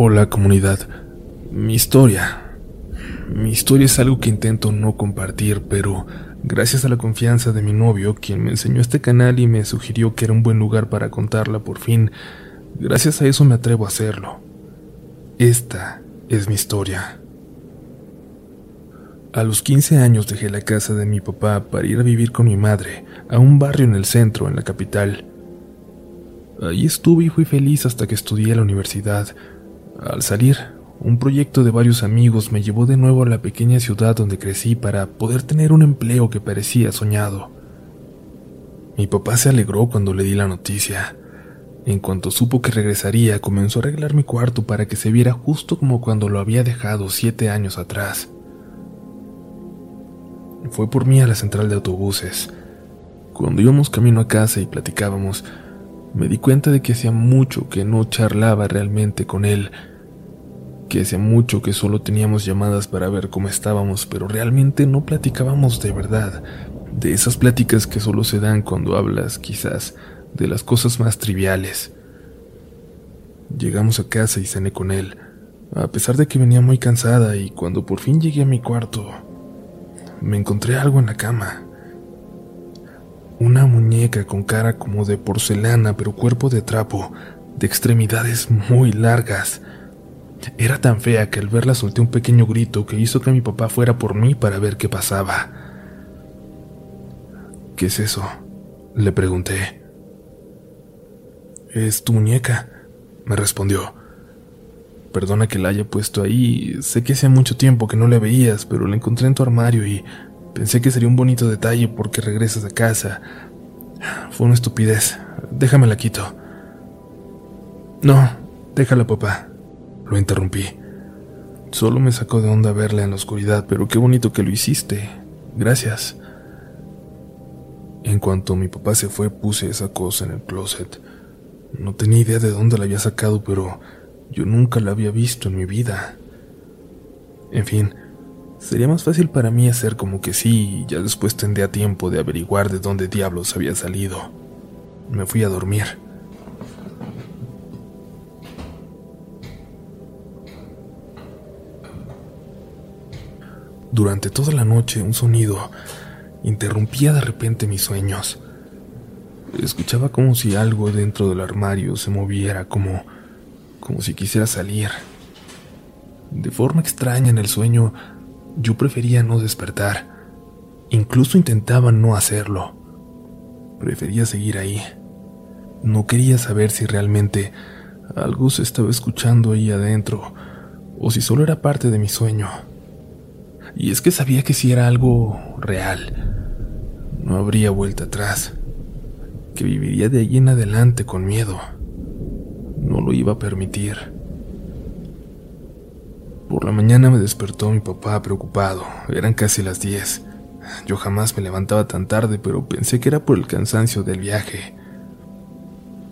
Hola comunidad. Mi historia. Mi historia es algo que intento no compartir, pero gracias a la confianza de mi novio, quien me enseñó este canal y me sugirió que era un buen lugar para contarla por fin, gracias a eso me atrevo a hacerlo. Esta es mi historia. A los 15 años dejé la casa de mi papá para ir a vivir con mi madre a un barrio en el centro, en la capital. Ahí estuve y fui feliz hasta que estudié en la universidad. Al salir, un proyecto de varios amigos me llevó de nuevo a la pequeña ciudad donde crecí para poder tener un empleo que parecía soñado. Mi papá se alegró cuando le di la noticia. En cuanto supo que regresaría, comenzó a arreglar mi cuarto para que se viera justo como cuando lo había dejado siete años atrás. Fue por mí a la central de autobuses. Cuando íbamos camino a casa y platicábamos, me di cuenta de que hacía mucho que no charlaba realmente con él, que hacía mucho que solo teníamos llamadas para ver cómo estábamos, pero realmente no platicábamos de verdad, de esas pláticas que solo se dan cuando hablas, quizás, de las cosas más triviales. Llegamos a casa y cené con él, a pesar de que venía muy cansada y cuando por fin llegué a mi cuarto, me encontré algo en la cama. Una muñeca con cara como de porcelana pero cuerpo de trapo, de extremidades muy largas. Era tan fea que al verla solté un pequeño grito que hizo que mi papá fuera por mí para ver qué pasaba. ¿Qué es eso? Le pregunté. Es tu muñeca, me respondió. Perdona que la haya puesto ahí, sé que hace mucho tiempo que no la veías, pero la encontré en tu armario y Pensé que sería un bonito detalle porque regresas a casa. Fue una estupidez. Déjame la quito. No, déjala, papá. Lo interrumpí. Solo me sacó de onda verla en la oscuridad, pero qué bonito que lo hiciste. Gracias. En cuanto mi papá se fue, puse esa cosa en el closet. No tenía idea de dónde la había sacado, pero yo nunca la había visto en mi vida. En fin, Sería más fácil para mí hacer como que sí y ya después tendría tiempo de averiguar de dónde diablos había salido. Me fui a dormir. Durante toda la noche un sonido interrumpía de repente mis sueños. Escuchaba como si algo dentro del armario se moviera, como como si quisiera salir. De forma extraña en el sueño yo prefería no despertar. Incluso intentaba no hacerlo. Prefería seguir ahí. No quería saber si realmente algo se estaba escuchando ahí adentro o si solo era parte de mi sueño. Y es que sabía que si era algo real, no habría vuelta atrás, que viviría de ahí en adelante con miedo. No lo iba a permitir. Por la mañana me despertó mi papá preocupado. Eran casi las 10. Yo jamás me levantaba tan tarde, pero pensé que era por el cansancio del viaje.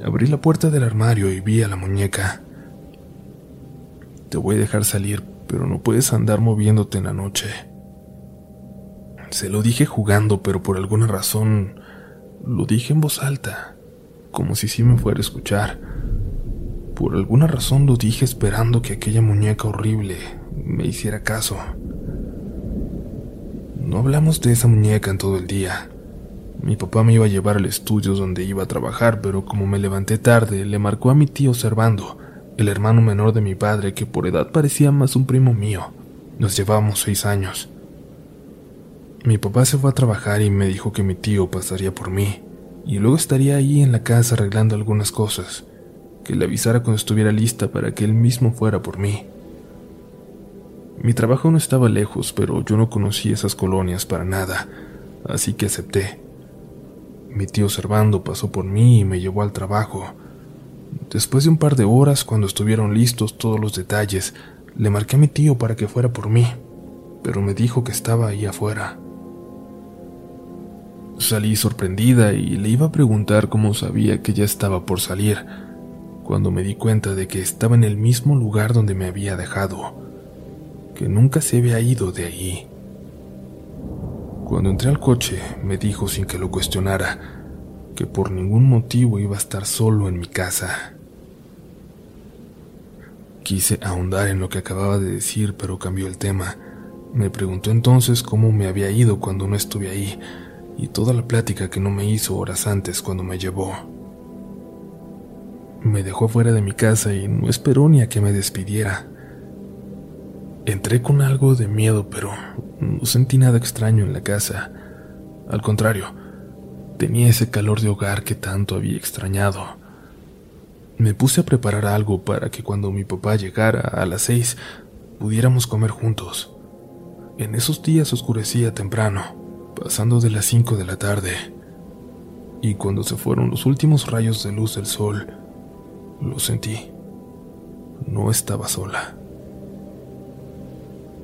Abrí la puerta del armario y vi a la muñeca. Te voy a dejar salir, pero no puedes andar moviéndote en la noche. Se lo dije jugando, pero por alguna razón lo dije en voz alta, como si sí me fuera a escuchar. Por alguna razón lo dije esperando que aquella muñeca horrible me hiciera caso. No hablamos de esa muñeca en todo el día. Mi papá me iba a llevar al estudio donde iba a trabajar, pero como me levanté tarde, le marcó a mi tío Servando, el hermano menor de mi padre, que por edad parecía más un primo mío. Nos llevábamos seis años. Mi papá se fue a trabajar y me dijo que mi tío pasaría por mí, y luego estaría ahí en la casa arreglando algunas cosas que le avisara cuando estuviera lista para que él mismo fuera por mí. Mi trabajo no estaba lejos, pero yo no conocía esas colonias para nada, así que acepté. Mi tío Servando pasó por mí y me llevó al trabajo. Después de un par de horas, cuando estuvieron listos todos los detalles, le marqué a mi tío para que fuera por mí, pero me dijo que estaba ahí afuera. Salí sorprendida y le iba a preguntar cómo sabía que ya estaba por salir, cuando me di cuenta de que estaba en el mismo lugar donde me había dejado, que nunca se había ido de allí. Cuando entré al coche, me dijo sin que lo cuestionara que por ningún motivo iba a estar solo en mi casa. Quise ahondar en lo que acababa de decir, pero cambió el tema. Me preguntó entonces cómo me había ido cuando no estuve ahí y toda la plática que no me hizo horas antes cuando me llevó. Me dejó fuera de mi casa y no esperó ni a que me despidiera. Entré con algo de miedo, pero no sentí nada extraño en la casa. Al contrario, tenía ese calor de hogar que tanto había extrañado. Me puse a preparar algo para que cuando mi papá llegara a las seis pudiéramos comer juntos. En esos días oscurecía temprano, pasando de las cinco de la tarde, y cuando se fueron los últimos rayos de luz del sol, lo sentí. No estaba sola.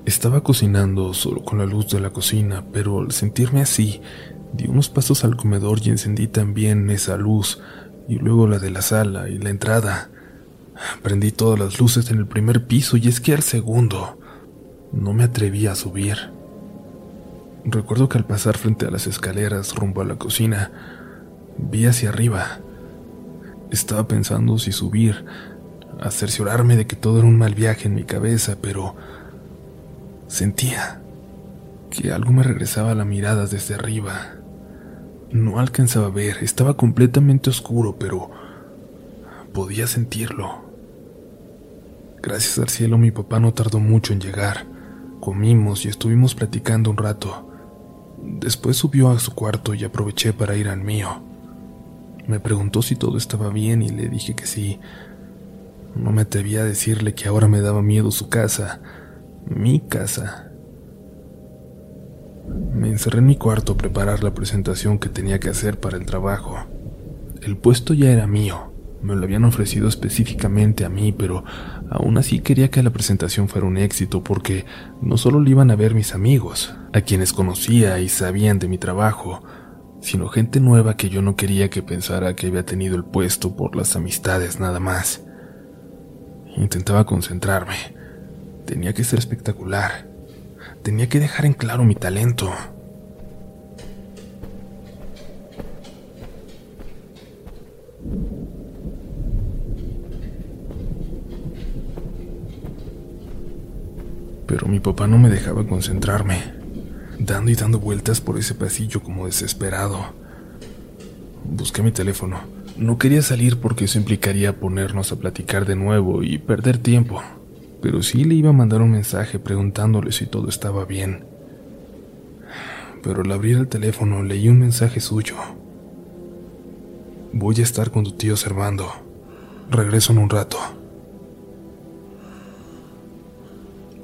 Estaba cocinando solo con la luz de la cocina, pero al sentirme así, di unos pasos al comedor y encendí también esa luz, y luego la de la sala y la entrada. Prendí todas las luces en el primer piso y es que al segundo no me atreví a subir. Recuerdo que al pasar frente a las escaleras rumbo a la cocina, vi hacia arriba. Estaba pensando si subir, a cerciorarme de que todo era un mal viaje en mi cabeza, pero Sentía que algo me regresaba a la mirada desde arriba. No alcanzaba a ver, estaba completamente oscuro, pero podía sentirlo. Gracias al cielo mi papá no tardó mucho en llegar. Comimos y estuvimos platicando un rato. Después subió a su cuarto y aproveché para ir al mío. Me preguntó si todo estaba bien y le dije que sí. No me atrevía a decirle que ahora me daba miedo su casa, mi casa. Me encerré en mi cuarto a preparar la presentación que tenía que hacer para el trabajo. El puesto ya era mío, me lo habían ofrecido específicamente a mí, pero aún así quería que la presentación fuera un éxito porque no solo lo iban a ver mis amigos, a quienes conocía y sabían de mi trabajo, sino gente nueva que yo no quería que pensara que había tenido el puesto por las amistades nada más. Intentaba concentrarme, Tenía que ser espectacular. Tenía que dejar en claro mi talento. Pero mi papá no me dejaba concentrarme, dando y dando vueltas por ese pasillo como desesperado. Busqué mi teléfono. No quería salir porque eso implicaría ponernos a platicar de nuevo y perder tiempo pero sí le iba a mandar un mensaje preguntándole si todo estaba bien. Pero al abrir el teléfono leí un mensaje suyo. Voy a estar con tu tío Servando. Regreso en un rato.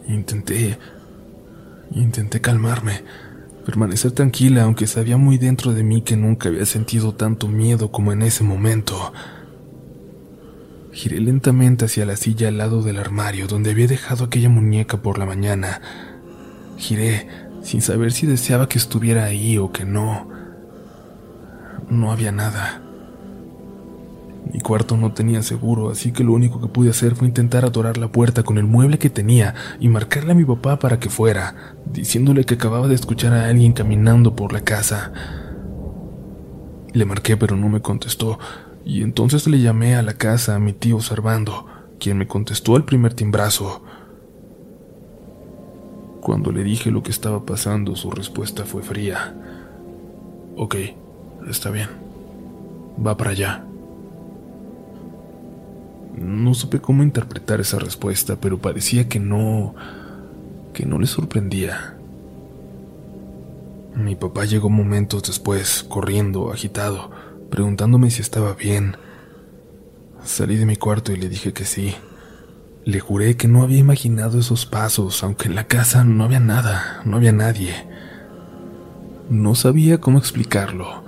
Intenté... Intenté calmarme, permanecer tranquila, aunque sabía muy dentro de mí que nunca había sentido tanto miedo como en ese momento. Giré lentamente hacia la silla al lado del armario donde había dejado aquella muñeca por la mañana. Giré sin saber si deseaba que estuviera ahí o que no. No había nada. Mi cuarto no tenía seguro, así que lo único que pude hacer fue intentar adorar la puerta con el mueble que tenía y marcarle a mi papá para que fuera, diciéndole que acababa de escuchar a alguien caminando por la casa. Le marqué pero no me contestó, y entonces le llamé a la casa a mi tío Servando, quien me contestó al primer timbrazo. Cuando le dije lo que estaba pasando, su respuesta fue fría. Ok, está bien. Va para allá. No supe cómo interpretar esa respuesta, pero parecía que no... que no le sorprendía. Mi papá llegó momentos después, corriendo, agitado preguntándome si estaba bien. Salí de mi cuarto y le dije que sí. Le juré que no había imaginado esos pasos, aunque en la casa no había nada, no había nadie. No sabía cómo explicarlo.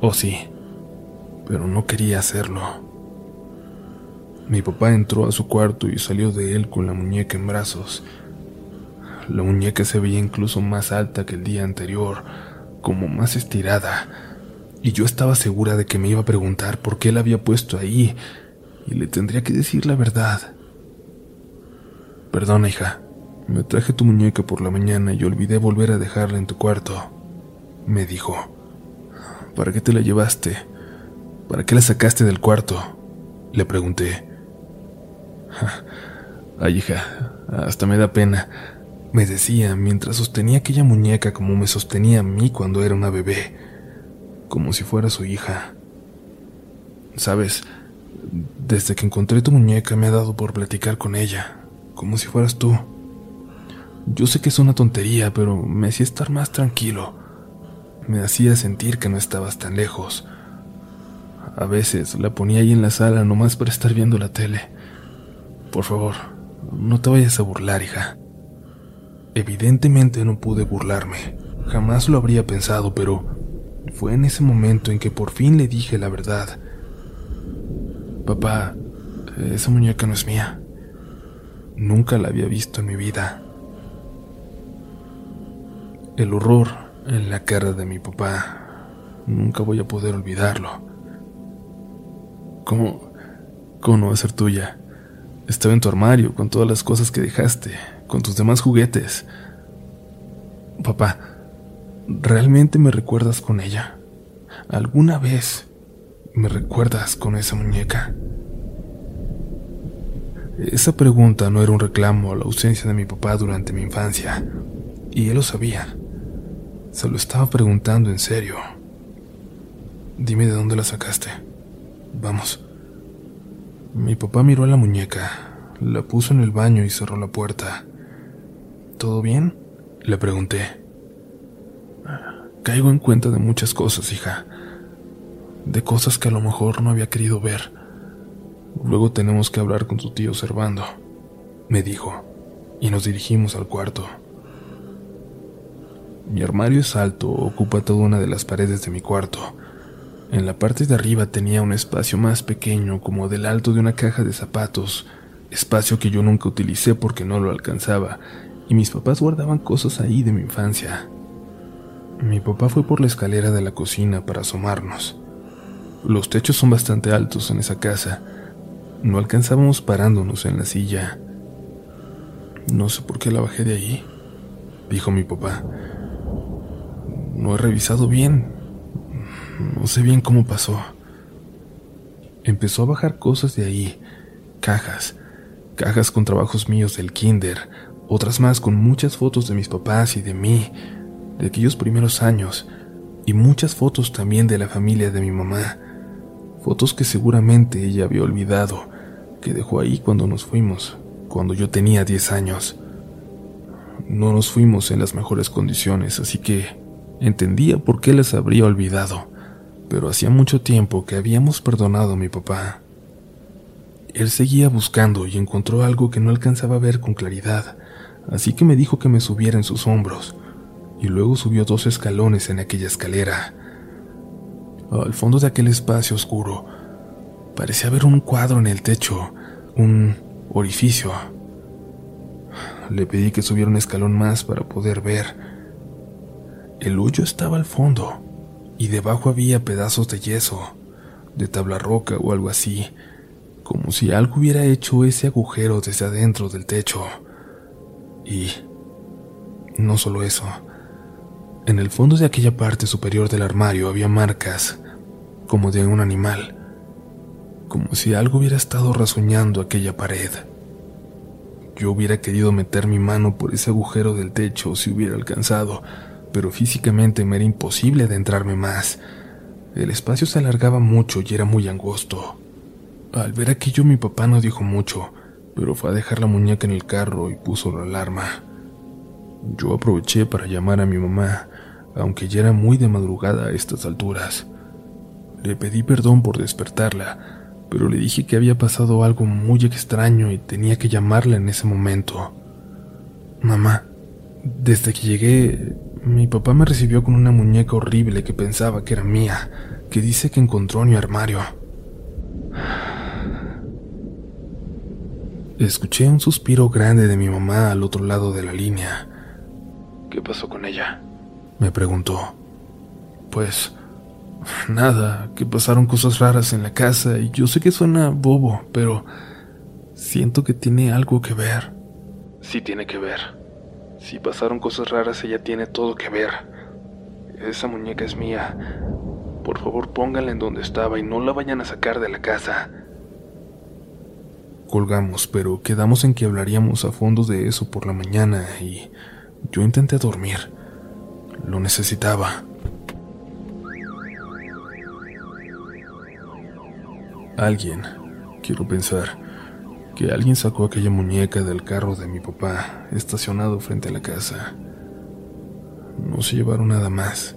O sí, pero no quería hacerlo. Mi papá entró a su cuarto y salió de él con la muñeca en brazos. La muñeca se veía incluso más alta que el día anterior, como más estirada y yo estaba segura de que me iba a preguntar por qué la había puesto ahí y le tendría que decir la verdad. Perdona, hija, me traje tu muñeca por la mañana y olvidé volver a dejarla en tu cuarto, me dijo. ¿Para qué te la llevaste? ¿Para qué la sacaste del cuarto? Le pregunté. Ay, hija, hasta me da pena, me decía mientras sostenía aquella muñeca como me sostenía a mí cuando era una bebé, como si fuera su hija. Sabes, desde que encontré tu muñeca me ha dado por platicar con ella, como si fueras tú. Yo sé que es una tontería, pero me hacía estar más tranquilo. Me hacía sentir que no estabas tan lejos. A veces la ponía ahí en la sala nomás para estar viendo la tele. Por favor, no te vayas a burlar, hija. Evidentemente no pude burlarme. Jamás lo habría pensado, pero fue en ese momento en que por fin le dije la verdad. Papá, esa muñeca no es mía. Nunca la había visto en mi vida. El horror en la cara de mi papá. Nunca voy a poder olvidarlo. ¿Cómo, cómo no va a ser tuya? Estaba en tu armario con todas las cosas que dejaste, con tus demás juguetes. Papá, ¿realmente me recuerdas con ella? ¿Alguna vez me recuerdas con esa muñeca? Esa pregunta no era un reclamo a la ausencia de mi papá durante mi infancia, y él lo sabía. Se lo estaba preguntando en serio. Dime de dónde la sacaste. Vamos. Mi papá miró a la muñeca, la puso en el baño y cerró la puerta. ¿Todo bien? Le pregunté. Caigo en cuenta de muchas cosas, hija. De cosas que a lo mejor no había querido ver. Luego tenemos que hablar con tu tío Servando, me dijo, y nos dirigimos al cuarto. Mi armario es alto, ocupa toda una de las paredes de mi cuarto. En la parte de arriba tenía un espacio más pequeño, como del alto de una caja de zapatos, espacio que yo nunca utilicé porque no lo alcanzaba, y mis papás guardaban cosas ahí de mi infancia. Mi papá fue por la escalera de la cocina para asomarnos. Los techos son bastante altos en esa casa. No alcanzábamos parándonos en la silla. No sé por qué la bajé de ahí, dijo mi papá. No he revisado bien, no sé bien cómo pasó. Empezó a bajar cosas de ahí, cajas, cajas con trabajos míos del kinder, otras más con muchas fotos de mis papás y de mí, de aquellos primeros años, y muchas fotos también de la familia de mi mamá, fotos que seguramente ella había olvidado, que dejó ahí cuando nos fuimos, cuando yo tenía 10 años. No nos fuimos en las mejores condiciones, así que entendía por qué las habría olvidado pero hacía mucho tiempo que habíamos perdonado a mi papá. Él seguía buscando y encontró algo que no alcanzaba a ver con claridad, así que me dijo que me subiera en sus hombros, y luego subió dos escalones en aquella escalera. Al fondo de aquel espacio oscuro parecía haber un cuadro en el techo, un orificio. Le pedí que subiera un escalón más para poder ver. El hoyo estaba al fondo y debajo había pedazos de yeso, de tabla roca o algo así, como si algo hubiera hecho ese agujero desde adentro del techo. Y no solo eso, en el fondo de aquella parte superior del armario había marcas, como de un animal, como si algo hubiera estado rasuñando aquella pared. Yo hubiera querido meter mi mano por ese agujero del techo si hubiera alcanzado, pero físicamente me era imposible adentrarme más. El espacio se alargaba mucho y era muy angosto. Al ver aquello mi papá no dijo mucho, pero fue a dejar la muñeca en el carro y puso la alarma. Yo aproveché para llamar a mi mamá, aunque ya era muy de madrugada a estas alturas. Le pedí perdón por despertarla, pero le dije que había pasado algo muy extraño y tenía que llamarla en ese momento. Mamá, desde que llegué mi papá me recibió con una muñeca horrible que pensaba que era mía, que dice que encontró en mi armario. Escuché un suspiro grande de mi mamá al otro lado de la línea. ¿Qué pasó con ella? Me preguntó. Pues nada, que pasaron cosas raras en la casa y yo sé que suena bobo, pero siento que tiene algo que ver. Sí tiene que ver. Si pasaron cosas raras, ella tiene todo que ver. Esa muñeca es mía. Por favor, pónganla en donde estaba y no la vayan a sacar de la casa. colgamos, pero quedamos en que hablaríamos a fondo de eso por la mañana y yo intenté dormir. Lo necesitaba. Alguien, quiero pensar, que alguien sacó aquella muñeca del carro de mi papá estacionado frente a la casa. No se llevaron nada más.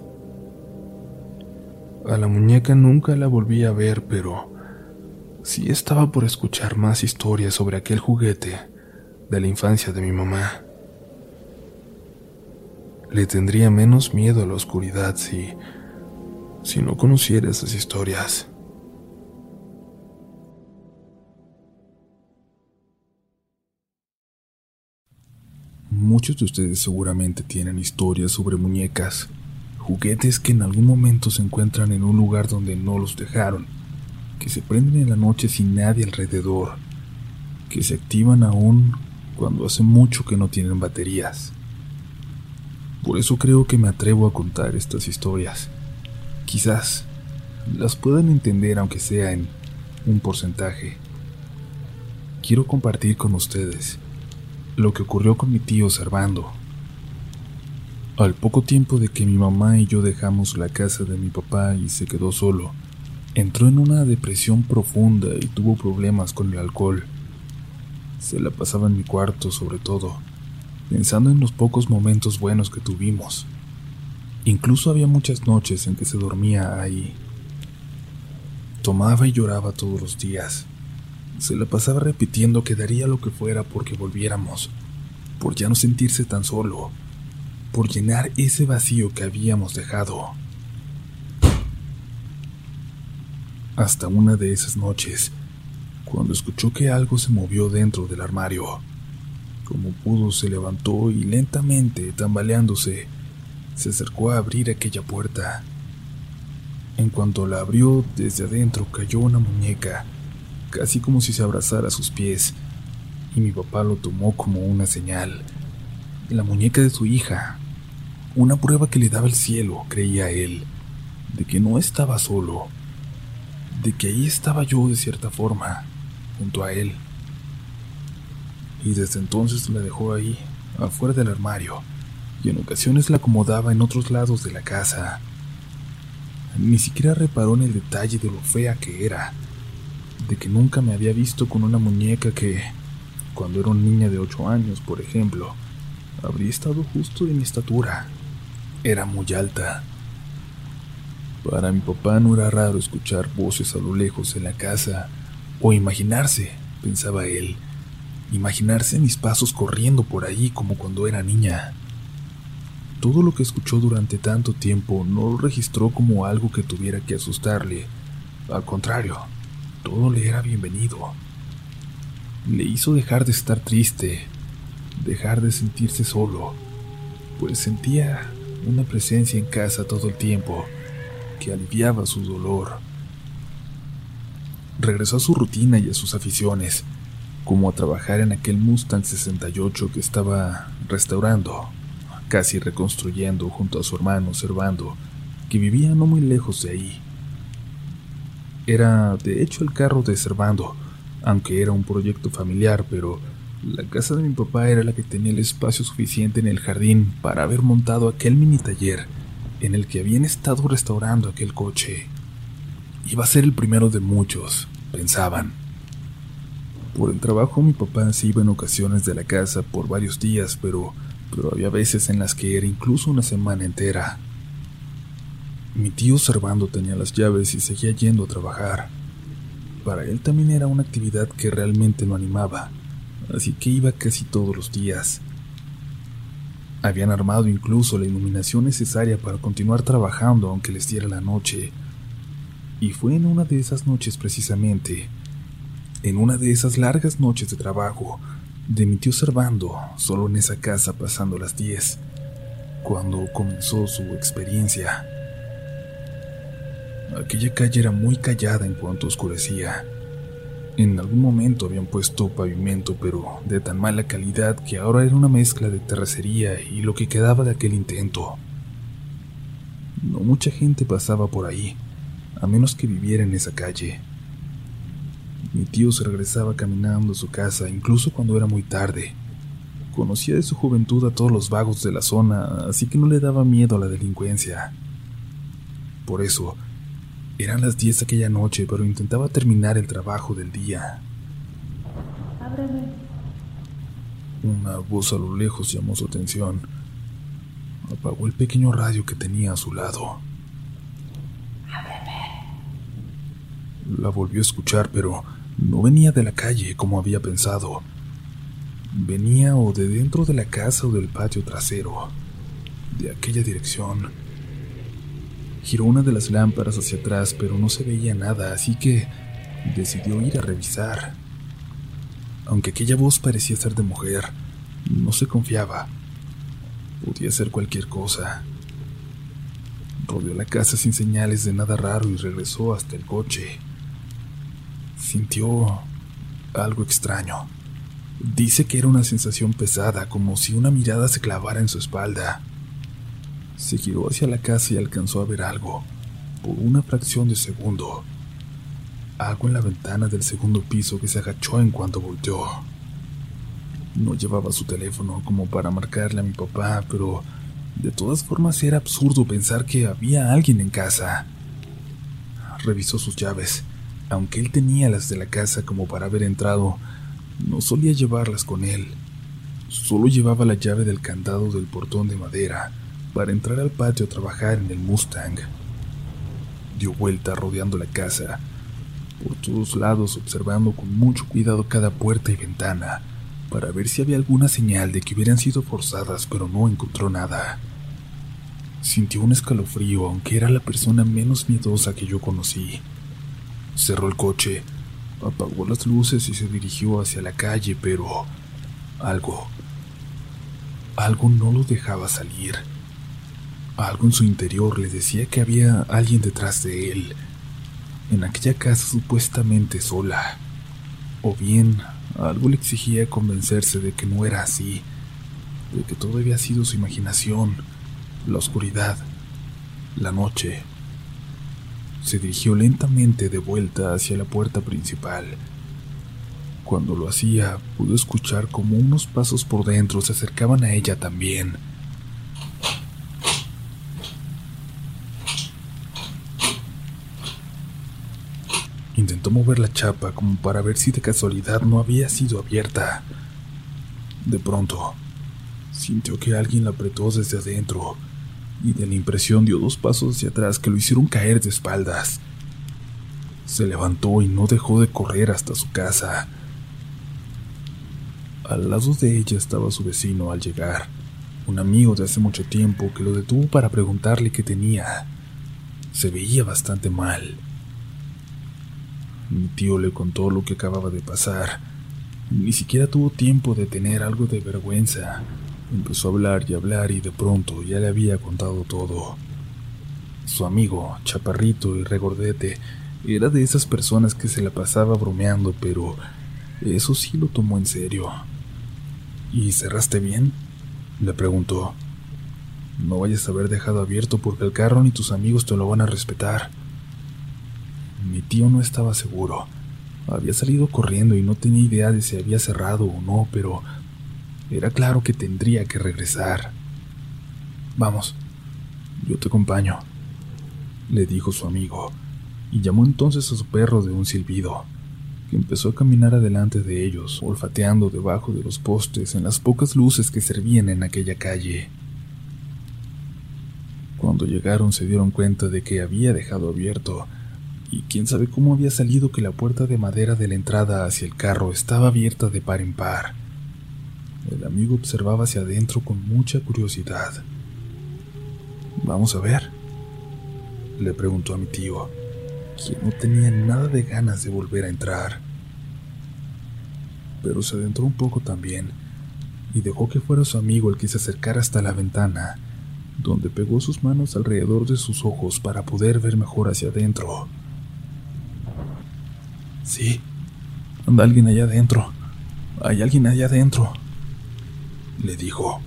A la muñeca nunca la volví a ver, pero sí estaba por escuchar más historias sobre aquel juguete de la infancia de mi mamá. Le tendría menos miedo a la oscuridad si si no conociera esas historias. Muchos de ustedes seguramente tienen historias sobre muñecas, juguetes que en algún momento se encuentran en un lugar donde no los dejaron, que se prenden en la noche sin nadie alrededor, que se activan aún cuando hace mucho que no tienen baterías. Por eso creo que me atrevo a contar estas historias. Quizás las puedan entender aunque sea en un porcentaje. Quiero compartir con ustedes lo que ocurrió con mi tío Servando. Al poco tiempo de que mi mamá y yo dejamos la casa de mi papá y se quedó solo, entró en una depresión profunda y tuvo problemas con el alcohol. Se la pasaba en mi cuarto sobre todo, pensando en los pocos momentos buenos que tuvimos. Incluso había muchas noches en que se dormía ahí. Tomaba y lloraba todos los días, se la pasaba repitiendo que daría lo que fuera porque volviéramos, por ya no sentirse tan solo, por llenar ese vacío que habíamos dejado. Hasta una de esas noches, cuando escuchó que algo se movió dentro del armario. Como pudo, se levantó y lentamente, tambaleándose, se acercó a abrir aquella puerta. En cuanto la abrió, desde adentro cayó una muñeca casi como si se abrazara a sus pies, y mi papá lo tomó como una señal. La muñeca de su hija, una prueba que le daba el cielo, creía él, de que no estaba solo, de que ahí estaba yo de cierta forma, junto a él. Y desde entonces la dejó ahí, afuera del armario, y en ocasiones la acomodaba en otros lados de la casa. Ni siquiera reparó en el detalle de lo fea que era, de que nunca me había visto con una muñeca que, cuando era una niña de ocho años, por ejemplo, habría estado justo de mi estatura. Era muy alta. Para mi papá no era raro escuchar voces a lo lejos en la casa, o imaginarse, pensaba él, imaginarse mis pasos corriendo por ahí como cuando era niña. Todo lo que escuchó durante tanto tiempo no lo registró como algo que tuviera que asustarle. Al contrario, todo le era bienvenido. Le hizo dejar de estar triste, dejar de sentirse solo, pues sentía una presencia en casa todo el tiempo que aliviaba su dolor. Regresó a su rutina y a sus aficiones, como a trabajar en aquel Mustang 68 que estaba restaurando, casi reconstruyendo junto a su hermano Servando, que vivía no muy lejos de ahí. Era, de hecho, el carro de Servando, aunque era un proyecto familiar, pero la casa de mi papá era la que tenía el espacio suficiente en el jardín para haber montado aquel mini taller en el que habían estado restaurando aquel coche. Iba a ser el primero de muchos, pensaban. Por el trabajo mi papá se iba en ocasiones de la casa por varios días, pero, pero había veces en las que era incluso una semana entera. Mi tío Servando tenía las llaves y seguía yendo a trabajar. Para él también era una actividad que realmente lo animaba, así que iba casi todos los días. Habían armado incluso la iluminación necesaria para continuar trabajando aunque les diera la noche. Y fue en una de esas noches precisamente, en una de esas largas noches de trabajo, de mi tío Servando, solo en esa casa pasando las diez, cuando comenzó su experiencia. Aquella calle era muy callada en cuanto oscurecía. En algún momento habían puesto pavimento, pero de tan mala calidad que ahora era una mezcla de terracería y lo que quedaba de aquel intento. No mucha gente pasaba por ahí, a menos que viviera en esa calle. Mi tío se regresaba caminando a su casa, incluso cuando era muy tarde. Conocía de su juventud a todos los vagos de la zona, así que no le daba miedo a la delincuencia. Por eso, eran las 10 aquella noche, pero intentaba terminar el trabajo del día. Ábreme. Una voz a lo lejos llamó su atención. Apagó el pequeño radio que tenía a su lado. Ábreme. La volvió a escuchar, pero no venía de la calle como había pensado. Venía o de dentro de la casa o del patio trasero, de aquella dirección. Giró una de las lámparas hacia atrás, pero no se veía nada, así que decidió ir a revisar. Aunque aquella voz parecía ser de mujer, no se confiaba. Podía ser cualquier cosa. Rodeó la casa sin señales de nada raro y regresó hasta el coche sintió algo extraño. Dice que era una sensación pesada, como si una mirada se clavara en su espalda. Se giró hacia la casa y alcanzó a ver algo, por una fracción de segundo. Algo en la ventana del segundo piso que se agachó en cuanto volteó. No llevaba su teléfono como para marcarle a mi papá, pero de todas formas era absurdo pensar que había alguien en casa. Revisó sus llaves aunque él tenía las de la casa como para haber entrado, no solía llevarlas con él. Solo llevaba la llave del candado del portón de madera para entrar al patio a trabajar en el Mustang. Dio vuelta rodeando la casa, por todos lados observando con mucho cuidado cada puerta y ventana, para ver si había alguna señal de que hubieran sido forzadas, pero no encontró nada. Sintió un escalofrío, aunque era la persona menos miedosa que yo conocí. Cerró el coche, apagó las luces y se dirigió hacia la calle, pero algo, algo no lo dejaba salir. Algo en su interior le decía que había alguien detrás de él, en aquella casa supuestamente sola. O bien, algo le exigía convencerse de que no era así, de que todo había sido su imaginación, la oscuridad, la noche se dirigió lentamente de vuelta hacia la puerta principal. Cuando lo hacía, pudo escuchar como unos pasos por dentro se acercaban a ella también. Intentó mover la chapa como para ver si de casualidad no había sido abierta. De pronto, sintió que alguien la apretó desde adentro y de la impresión dio dos pasos hacia atrás que lo hicieron caer de espaldas. Se levantó y no dejó de correr hasta su casa. Al lado de ella estaba su vecino al llegar, un amigo de hace mucho tiempo que lo detuvo para preguntarle qué tenía. Se veía bastante mal. Mi tío le contó lo que acababa de pasar. Ni siquiera tuvo tiempo de tener algo de vergüenza. Empezó a hablar y hablar y de pronto ya le había contado todo. Su amigo, chaparrito y regordete, era de esas personas que se la pasaba bromeando, pero eso sí lo tomó en serio. ¿Y cerraste bien? Le preguntó. No vayas a haber dejado abierto porque el carro ni tus amigos te lo van a respetar. Mi tío no estaba seguro. Había salido corriendo y no tenía idea de si había cerrado o no, pero era claro que tendría que regresar. Vamos, yo te acompaño, le dijo su amigo, y llamó entonces a su perro de un silbido, que empezó a caminar adelante de ellos, olfateando debajo de los postes en las pocas luces que servían en aquella calle. Cuando llegaron se dieron cuenta de que había dejado abierto, y quién sabe cómo había salido que la puerta de madera de la entrada hacia el carro estaba abierta de par en par. El amigo observaba hacia adentro con mucha curiosidad. Vamos a ver, le preguntó a mi tío, quien no tenía nada de ganas de volver a entrar. Pero se adentró un poco también y dejó que fuera su amigo el que se acercara hasta la ventana, donde pegó sus manos alrededor de sus ojos para poder ver mejor hacia adentro. Sí, anda alguien allá adentro. Hay alguien allá adentro le dijo.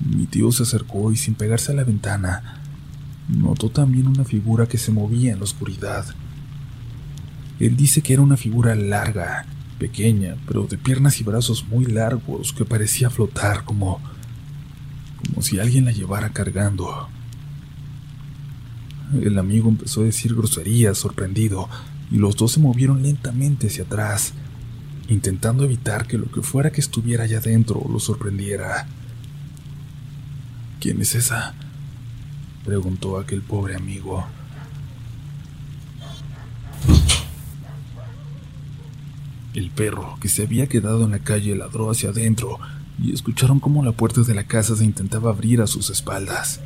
Mi tío se acercó y sin pegarse a la ventana, notó también una figura que se movía en la oscuridad. Él dice que era una figura larga, pequeña, pero de piernas y brazos muy largos que parecía flotar como como si alguien la llevara cargando. El amigo empezó a decir groserías, sorprendido, y los dos se movieron lentamente hacia atrás, intentando evitar que lo que fuera que estuviera allá adentro lo sorprendiera. ¿Quién es esa? preguntó aquel pobre amigo. El perro, que se había quedado en la calle, ladró hacia adentro y escucharon cómo la puerta de la casa se intentaba abrir a sus espaldas.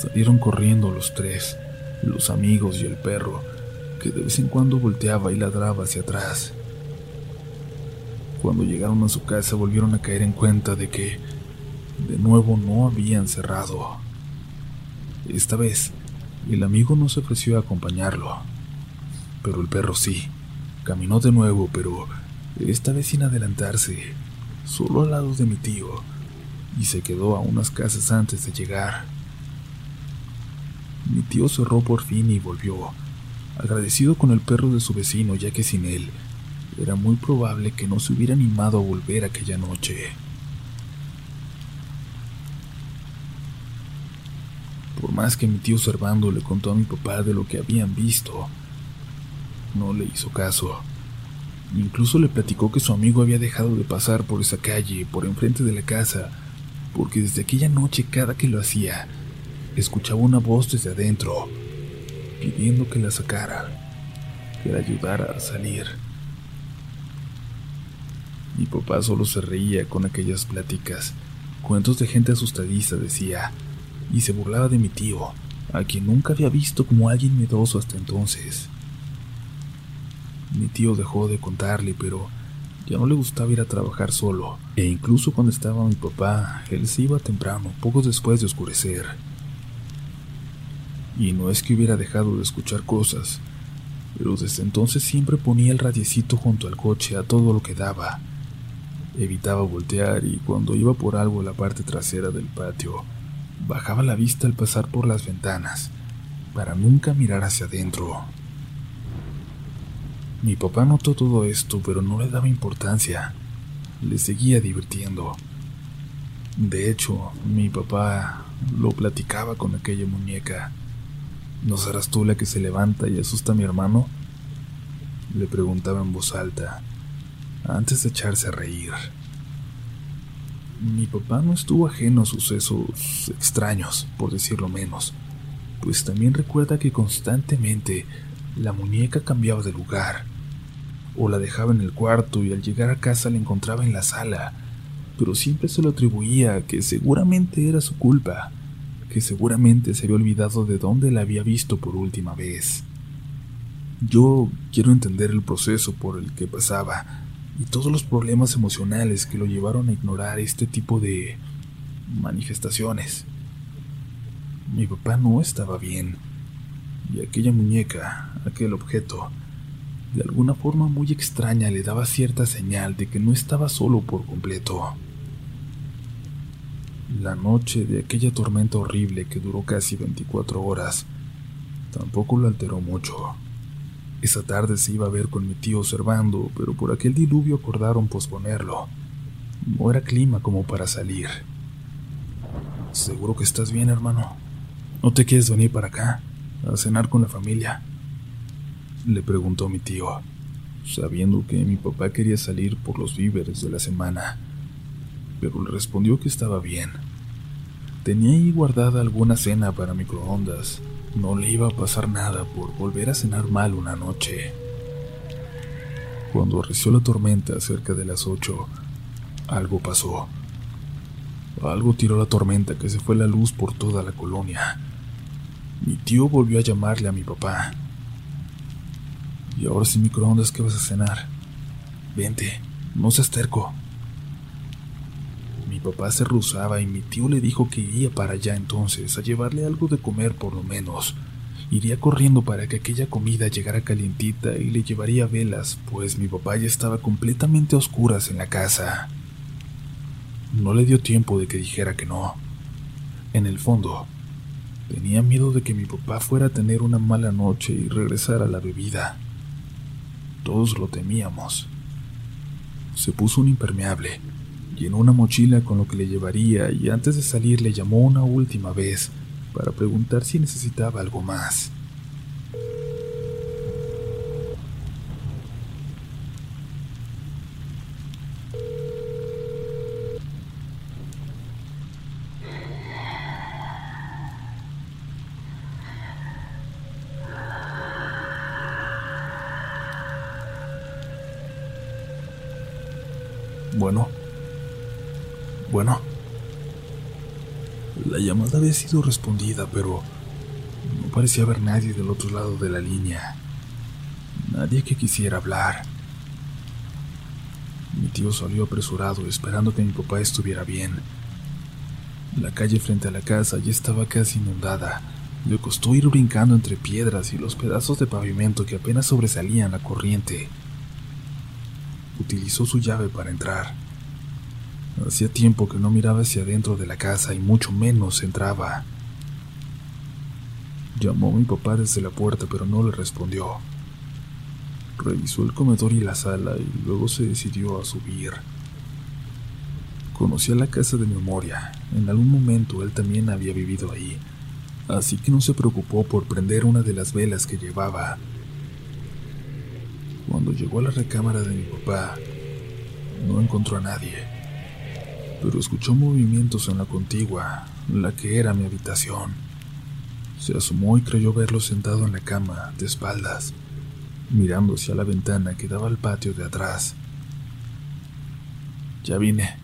Salieron corriendo los tres, los amigos y el perro, que de vez en cuando volteaba y ladraba hacia atrás. Cuando llegaron a su casa volvieron a caer en cuenta de que de nuevo no habían cerrado. Esta vez, el amigo no se ofreció a acompañarlo pero el perro sí. Caminó de nuevo, pero esta vez sin adelantarse, solo al lado de mi tío, y se quedó a unas casas antes de llegar. Mi tío cerró por fin y volvió, agradecido con el perro de su vecino, ya que sin él era muy probable que no se hubiera animado a volver aquella noche. Por más que mi tío Servando le contó a mi papá de lo que habían visto, no le hizo caso. Incluso le platicó que su amigo había dejado de pasar por esa calle, por enfrente de la casa, porque desde aquella noche cada que lo hacía, escuchaba una voz desde adentro, pidiendo que la sacara, que la ayudara a salir. Mi papá solo se reía con aquellas pláticas, cuentos de gente asustadiza decía, y se burlaba de mi tío, a quien nunca había visto como alguien miedoso hasta entonces. Mi tío dejó de contarle, pero ya no le gustaba ir a trabajar solo, e incluso cuando estaba mi papá, él se iba temprano, poco después de oscurecer. Y no es que hubiera dejado de escuchar cosas, pero desde entonces siempre ponía el radiecito junto al coche a todo lo que daba. Evitaba voltear y cuando iba por algo a la parte trasera del patio, bajaba la vista al pasar por las ventanas, para nunca mirar hacia adentro. Mi papá notó todo esto, pero no le daba importancia. Le seguía divirtiendo. De hecho, mi papá lo platicaba con aquella muñeca. ¿No serás tú la que se levanta y asusta a mi hermano? Le preguntaba en voz alta, antes de echarse a reír. Mi papá no estuvo ajeno a sucesos extraños, por decirlo menos, pues también recuerda que constantemente la muñeca cambiaba de lugar o la dejaba en el cuarto y al llegar a casa la encontraba en la sala, pero siempre se lo atribuía que seguramente era su culpa, que seguramente se había olvidado de dónde la había visto por última vez. Yo quiero entender el proceso por el que pasaba y todos los problemas emocionales que lo llevaron a ignorar este tipo de manifestaciones. Mi papá no estaba bien, y aquella muñeca, aquel objeto, de alguna forma muy extraña le daba cierta señal de que no estaba solo por completo. La noche de aquella tormenta horrible que duró casi 24 horas tampoco lo alteró mucho. Esa tarde se iba a ver con mi tío observando, pero por aquel diluvio acordaron posponerlo. No era clima como para salir. ¿Seguro que estás bien, hermano? ¿No te quieres venir para acá a cenar con la familia? le preguntó mi tío, sabiendo que mi papá quería salir por los víveres de la semana, pero le respondió que estaba bien. Tenía ahí guardada alguna cena para microondas, no le iba a pasar nada por volver a cenar mal una noche. Cuando arreció la tormenta cerca de las ocho, algo pasó. Algo tiró la tormenta que se fue la luz por toda la colonia. Mi tío volvió a llamarle a mi papá, y ahora sin microondas, ¿qué vas a cenar? Vente, no seas terco. Mi papá se rusaba y mi tío le dijo que iría para allá entonces, a llevarle algo de comer por lo menos. Iría corriendo para que aquella comida llegara calientita y le llevaría velas, pues mi papá ya estaba completamente a oscuras en la casa. No le dio tiempo de que dijera que no. En el fondo, Tenía miedo de que mi papá fuera a tener una mala noche y regresar a la bebida. Todos lo temíamos. Se puso un impermeable, llenó una mochila con lo que le llevaría y antes de salir le llamó una última vez para preguntar si necesitaba algo más. Respondida, pero no parecía haber nadie del otro lado de la línea. Nadie que quisiera hablar. Mi tío salió apresurado, esperando que mi papá estuviera bien. La calle frente a la casa ya estaba casi inundada. Le costó ir brincando entre piedras y los pedazos de pavimento que apenas sobresalían la corriente utilizó su llave para entrar. Hacía tiempo que no miraba hacia adentro de la casa y mucho menos entraba. Llamó a mi papá desde la puerta, pero no le respondió. Revisó el comedor y la sala y luego se decidió a subir. Conocía la casa de memoria. En algún momento él también había vivido ahí, así que no se preocupó por prender una de las velas que llevaba. Cuando llegó a la recámara de mi papá, no encontró a nadie, pero escuchó movimientos en la contigua, la que era mi habitación. Se asomó y creyó verlo sentado en la cama, de espaldas, mirando hacia la ventana que daba al patio de atrás. Ya vine,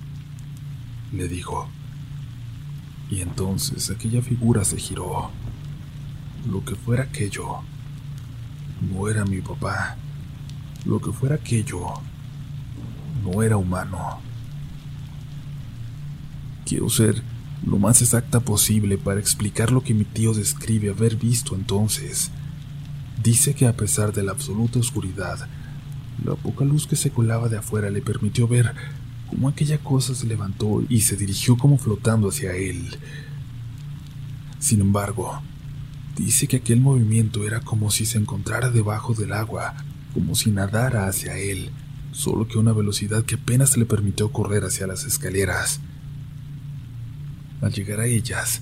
le dijo. Y entonces aquella figura se giró. Lo que fuera aquello, no era mi papá. Lo que fuera aquello no era humano. Quiero ser lo más exacta posible para explicar lo que mi tío describe haber visto entonces. Dice que a pesar de la absoluta oscuridad, la poca luz que se colaba de afuera le permitió ver cómo aquella cosa se levantó y se dirigió como flotando hacia él. Sin embargo, dice que aquel movimiento era como si se encontrara debajo del agua, como si nadara hacia él, solo que a una velocidad que apenas le permitió correr hacia las escaleras. Al llegar a ellas,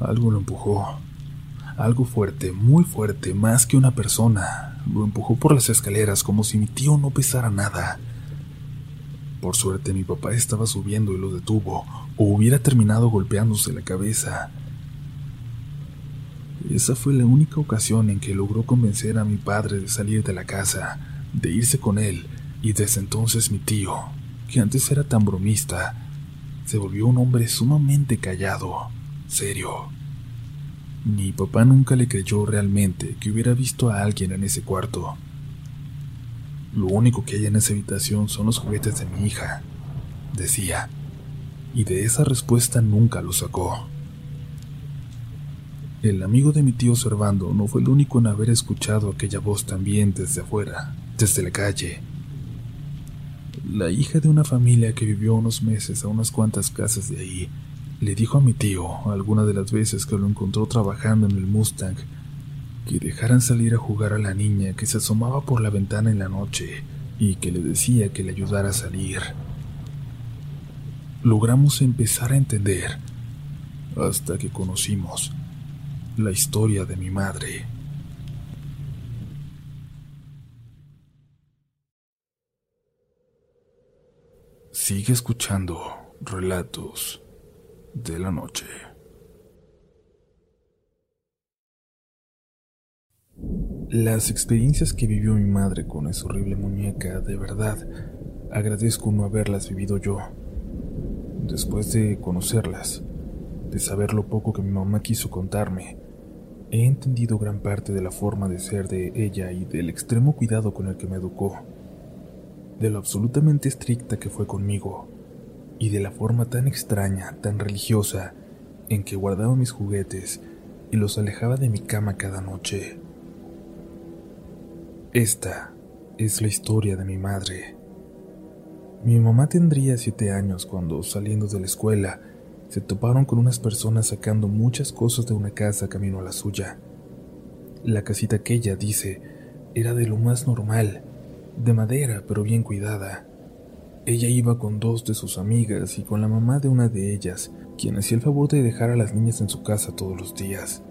algo lo empujó. Algo fuerte, muy fuerte, más que una persona. Lo empujó por las escaleras como si mi tío no pesara nada. Por suerte mi papá estaba subiendo y lo detuvo, o hubiera terminado golpeándose la cabeza. Esa fue la única ocasión en que logró convencer a mi padre de salir de la casa, de irse con él, y desde entonces mi tío, que antes era tan bromista, se volvió un hombre sumamente callado, serio. Mi papá nunca le creyó realmente que hubiera visto a alguien en ese cuarto. Lo único que hay en esa habitación son los juguetes de mi hija, decía, y de esa respuesta nunca lo sacó. El amigo de mi tío Servando no fue el único en haber escuchado aquella voz también desde afuera, desde la calle. La hija de una familia que vivió unos meses a unas cuantas casas de ahí le dijo a mi tío, alguna de las veces que lo encontró trabajando en el Mustang, que dejaran salir a jugar a la niña que se asomaba por la ventana en la noche y que le decía que le ayudara a salir. Logramos empezar a entender hasta que conocimos la historia de mi madre. Sigue escuchando relatos de la noche. Las experiencias que vivió mi madre con esa horrible muñeca, de verdad, agradezco no haberlas vivido yo. Después de conocerlas, de saber lo poco que mi mamá quiso contarme, he entendido gran parte de la forma de ser de ella y del extremo cuidado con el que me educó, de lo absolutamente estricta que fue conmigo, y de la forma tan extraña, tan religiosa, en que guardaba mis juguetes y los alejaba de mi cama cada noche. Esta es la historia de mi madre. Mi mamá tendría siete años cuando, saliendo de la escuela, se toparon con unas personas sacando muchas cosas de una casa camino a la suya. La casita aquella, dice, era de lo más normal, de madera pero bien cuidada. Ella iba con dos de sus amigas y con la mamá de una de ellas, quien hacía el favor de dejar a las niñas en su casa todos los días.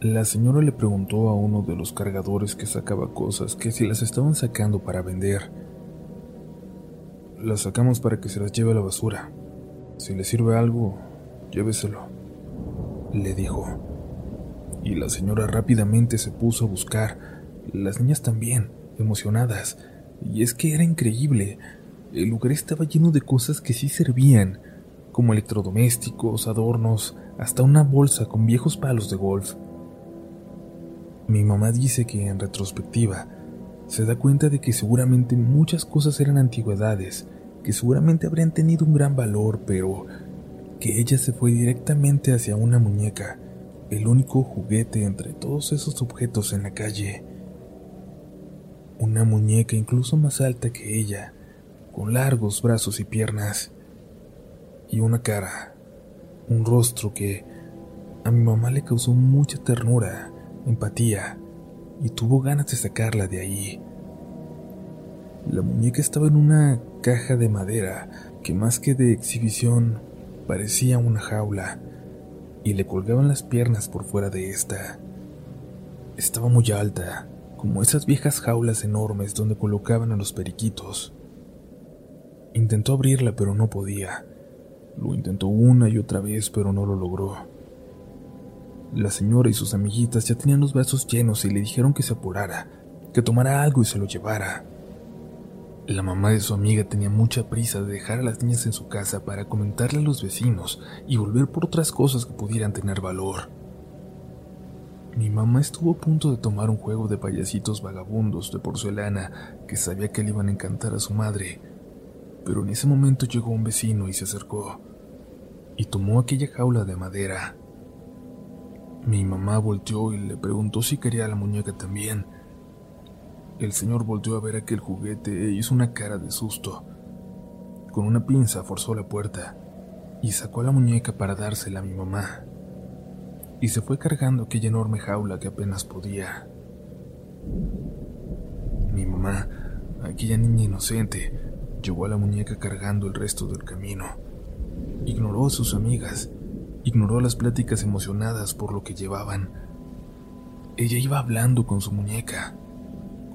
La señora le preguntó a uno de los cargadores que sacaba cosas que si las estaban sacando para vender. Las sacamos para que se las lleve a la basura. Si le sirve algo, lléveselo, le dijo. Y la señora rápidamente se puso a buscar, las niñas también, emocionadas. Y es que era increíble. El lugar estaba lleno de cosas que sí servían, como electrodomésticos, adornos, hasta una bolsa con viejos palos de golf. Mi mamá dice que en retrospectiva se da cuenta de que seguramente muchas cosas eran antigüedades, que seguramente habrían tenido un gran valor, pero que ella se fue directamente hacia una muñeca, el único juguete entre todos esos objetos en la calle. Una muñeca incluso más alta que ella, con largos brazos y piernas, y una cara, un rostro que a mi mamá le causó mucha ternura empatía, y tuvo ganas de sacarla de ahí. La muñeca estaba en una caja de madera que más que de exhibición parecía una jaula, y le colgaban las piernas por fuera de esta. Estaba muy alta, como esas viejas jaulas enormes donde colocaban a los periquitos. Intentó abrirla pero no podía. Lo intentó una y otra vez pero no lo logró. La señora y sus amiguitas ya tenían los brazos llenos y le dijeron que se apurara, que tomara algo y se lo llevara. La mamá de su amiga tenía mucha prisa de dejar a las niñas en su casa para comentarle a los vecinos y volver por otras cosas que pudieran tener valor. Mi mamá estuvo a punto de tomar un juego de payasitos vagabundos de porcelana que sabía que le iban a encantar a su madre, pero en ese momento llegó un vecino y se acercó y tomó aquella jaula de madera mi mamá volteó y le preguntó si quería la muñeca también. El señor volteó a ver aquel juguete e hizo una cara de susto. Con una pinza forzó la puerta y sacó la muñeca para dársela a mi mamá. Y se fue cargando aquella enorme jaula que apenas podía. Mi mamá, aquella niña inocente, llevó a la muñeca cargando el resto del camino. Ignoró a sus amigas Ignoró las pláticas emocionadas por lo que llevaban. Ella iba hablando con su muñeca,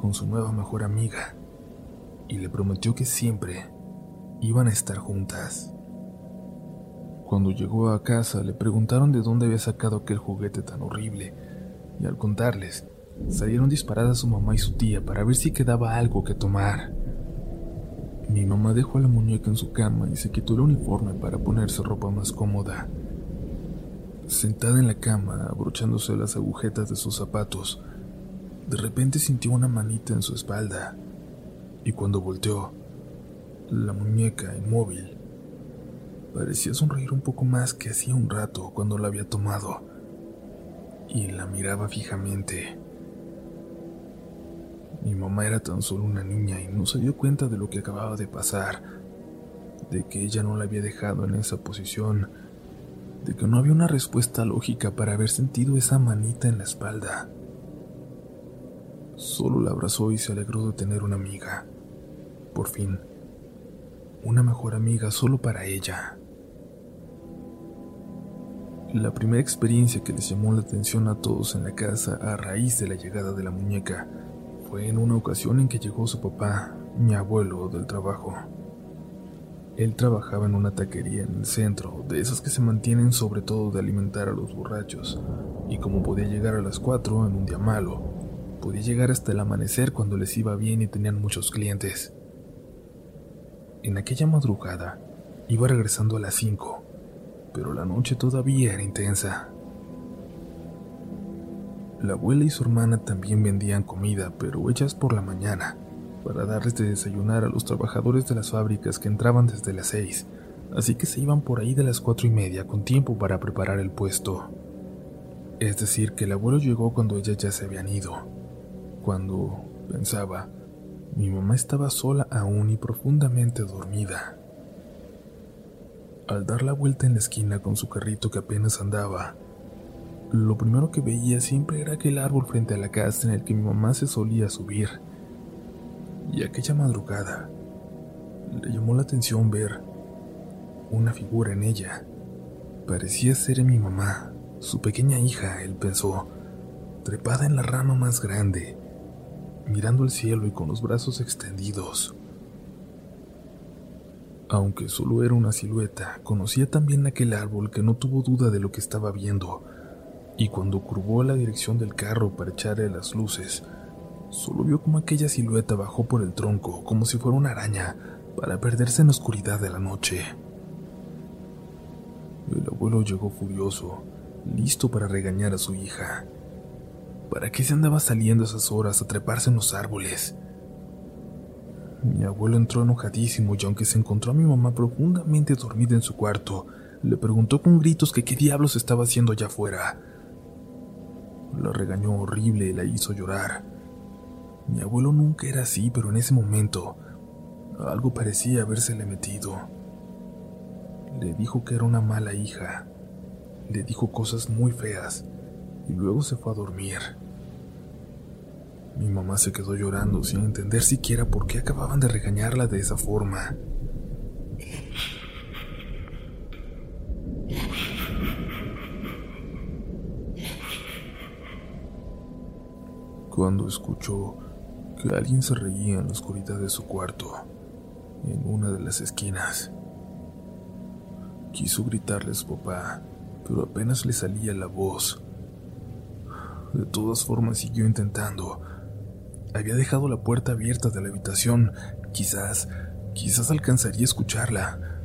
con su nueva mejor amiga, y le prometió que siempre iban a estar juntas. Cuando llegó a casa le preguntaron de dónde había sacado aquel juguete tan horrible, y al contarles, salieron disparadas su mamá y su tía para ver si quedaba algo que tomar. Mi mamá dejó a la muñeca en su cama y se quitó el uniforme para ponerse ropa más cómoda. Sentada en la cama, abrochándose las agujetas de sus zapatos, de repente sintió una manita en su espalda, y cuando volteó, la muñeca inmóvil parecía sonreír un poco más que hacía un rato cuando la había tomado, y la miraba fijamente. Mi mamá era tan solo una niña y no se dio cuenta de lo que acababa de pasar, de que ella no la había dejado en esa posición, de que no había una respuesta lógica para haber sentido esa manita en la espalda. Solo la abrazó y se alegró de tener una amiga. Por fin, una mejor amiga solo para ella. La primera experiencia que les llamó la atención a todos en la casa a raíz de la llegada de la muñeca fue en una ocasión en que llegó su papá, mi abuelo, del trabajo. Él trabajaba en una taquería en el centro, de esas que se mantienen sobre todo de alimentar a los borrachos, y como podía llegar a las 4 en un día malo, podía llegar hasta el amanecer cuando les iba bien y tenían muchos clientes. En aquella madrugada, iba regresando a las 5, pero la noche todavía era intensa. La abuela y su hermana también vendían comida, pero hechas por la mañana, para darles de desayunar a los trabajadores de las fábricas que entraban desde las seis, así que se iban por ahí de las cuatro y media con tiempo para preparar el puesto. Es decir, que el abuelo llegó cuando ellas ya se habían ido. Cuando, pensaba, mi mamá estaba sola aún y profundamente dormida. Al dar la vuelta en la esquina con su carrito que apenas andaba, lo primero que veía siempre era aquel árbol frente a la casa en el que mi mamá se solía subir. Y aquella madrugada le llamó la atención ver una figura en ella. Parecía ser mi mamá, su pequeña hija, él pensó, trepada en la rama más grande, mirando el cielo y con los brazos extendidos. Aunque solo era una silueta, conocía también aquel árbol que no tuvo duda de lo que estaba viendo, y cuando curvó la dirección del carro para echarle las luces, solo vio como aquella silueta bajó por el tronco como si fuera una araña para perderse en la oscuridad de la noche. El abuelo llegó furioso, listo para regañar a su hija. ¿Para qué se andaba saliendo a esas horas a treparse en los árboles? Mi abuelo entró enojadísimo y aunque se encontró a mi mamá profundamente dormida en su cuarto, le preguntó con gritos que qué diablos estaba haciendo allá afuera. La regañó horrible y la hizo llorar. Mi abuelo nunca era así, pero en ese momento algo parecía habérsele metido. Le dijo que era una mala hija. Le dijo cosas muy feas y luego se fue a dormir. Mi mamá se quedó llorando sin entender siquiera por qué acababan de regañarla de esa forma. Cuando escuchó que alguien se reía en la oscuridad de su cuarto, en una de las esquinas, quiso gritarle a su papá, pero apenas le salía la voz. De todas formas siguió intentando, había dejado la puerta abierta de la habitación. Quizás, quizás alcanzaría a escucharla.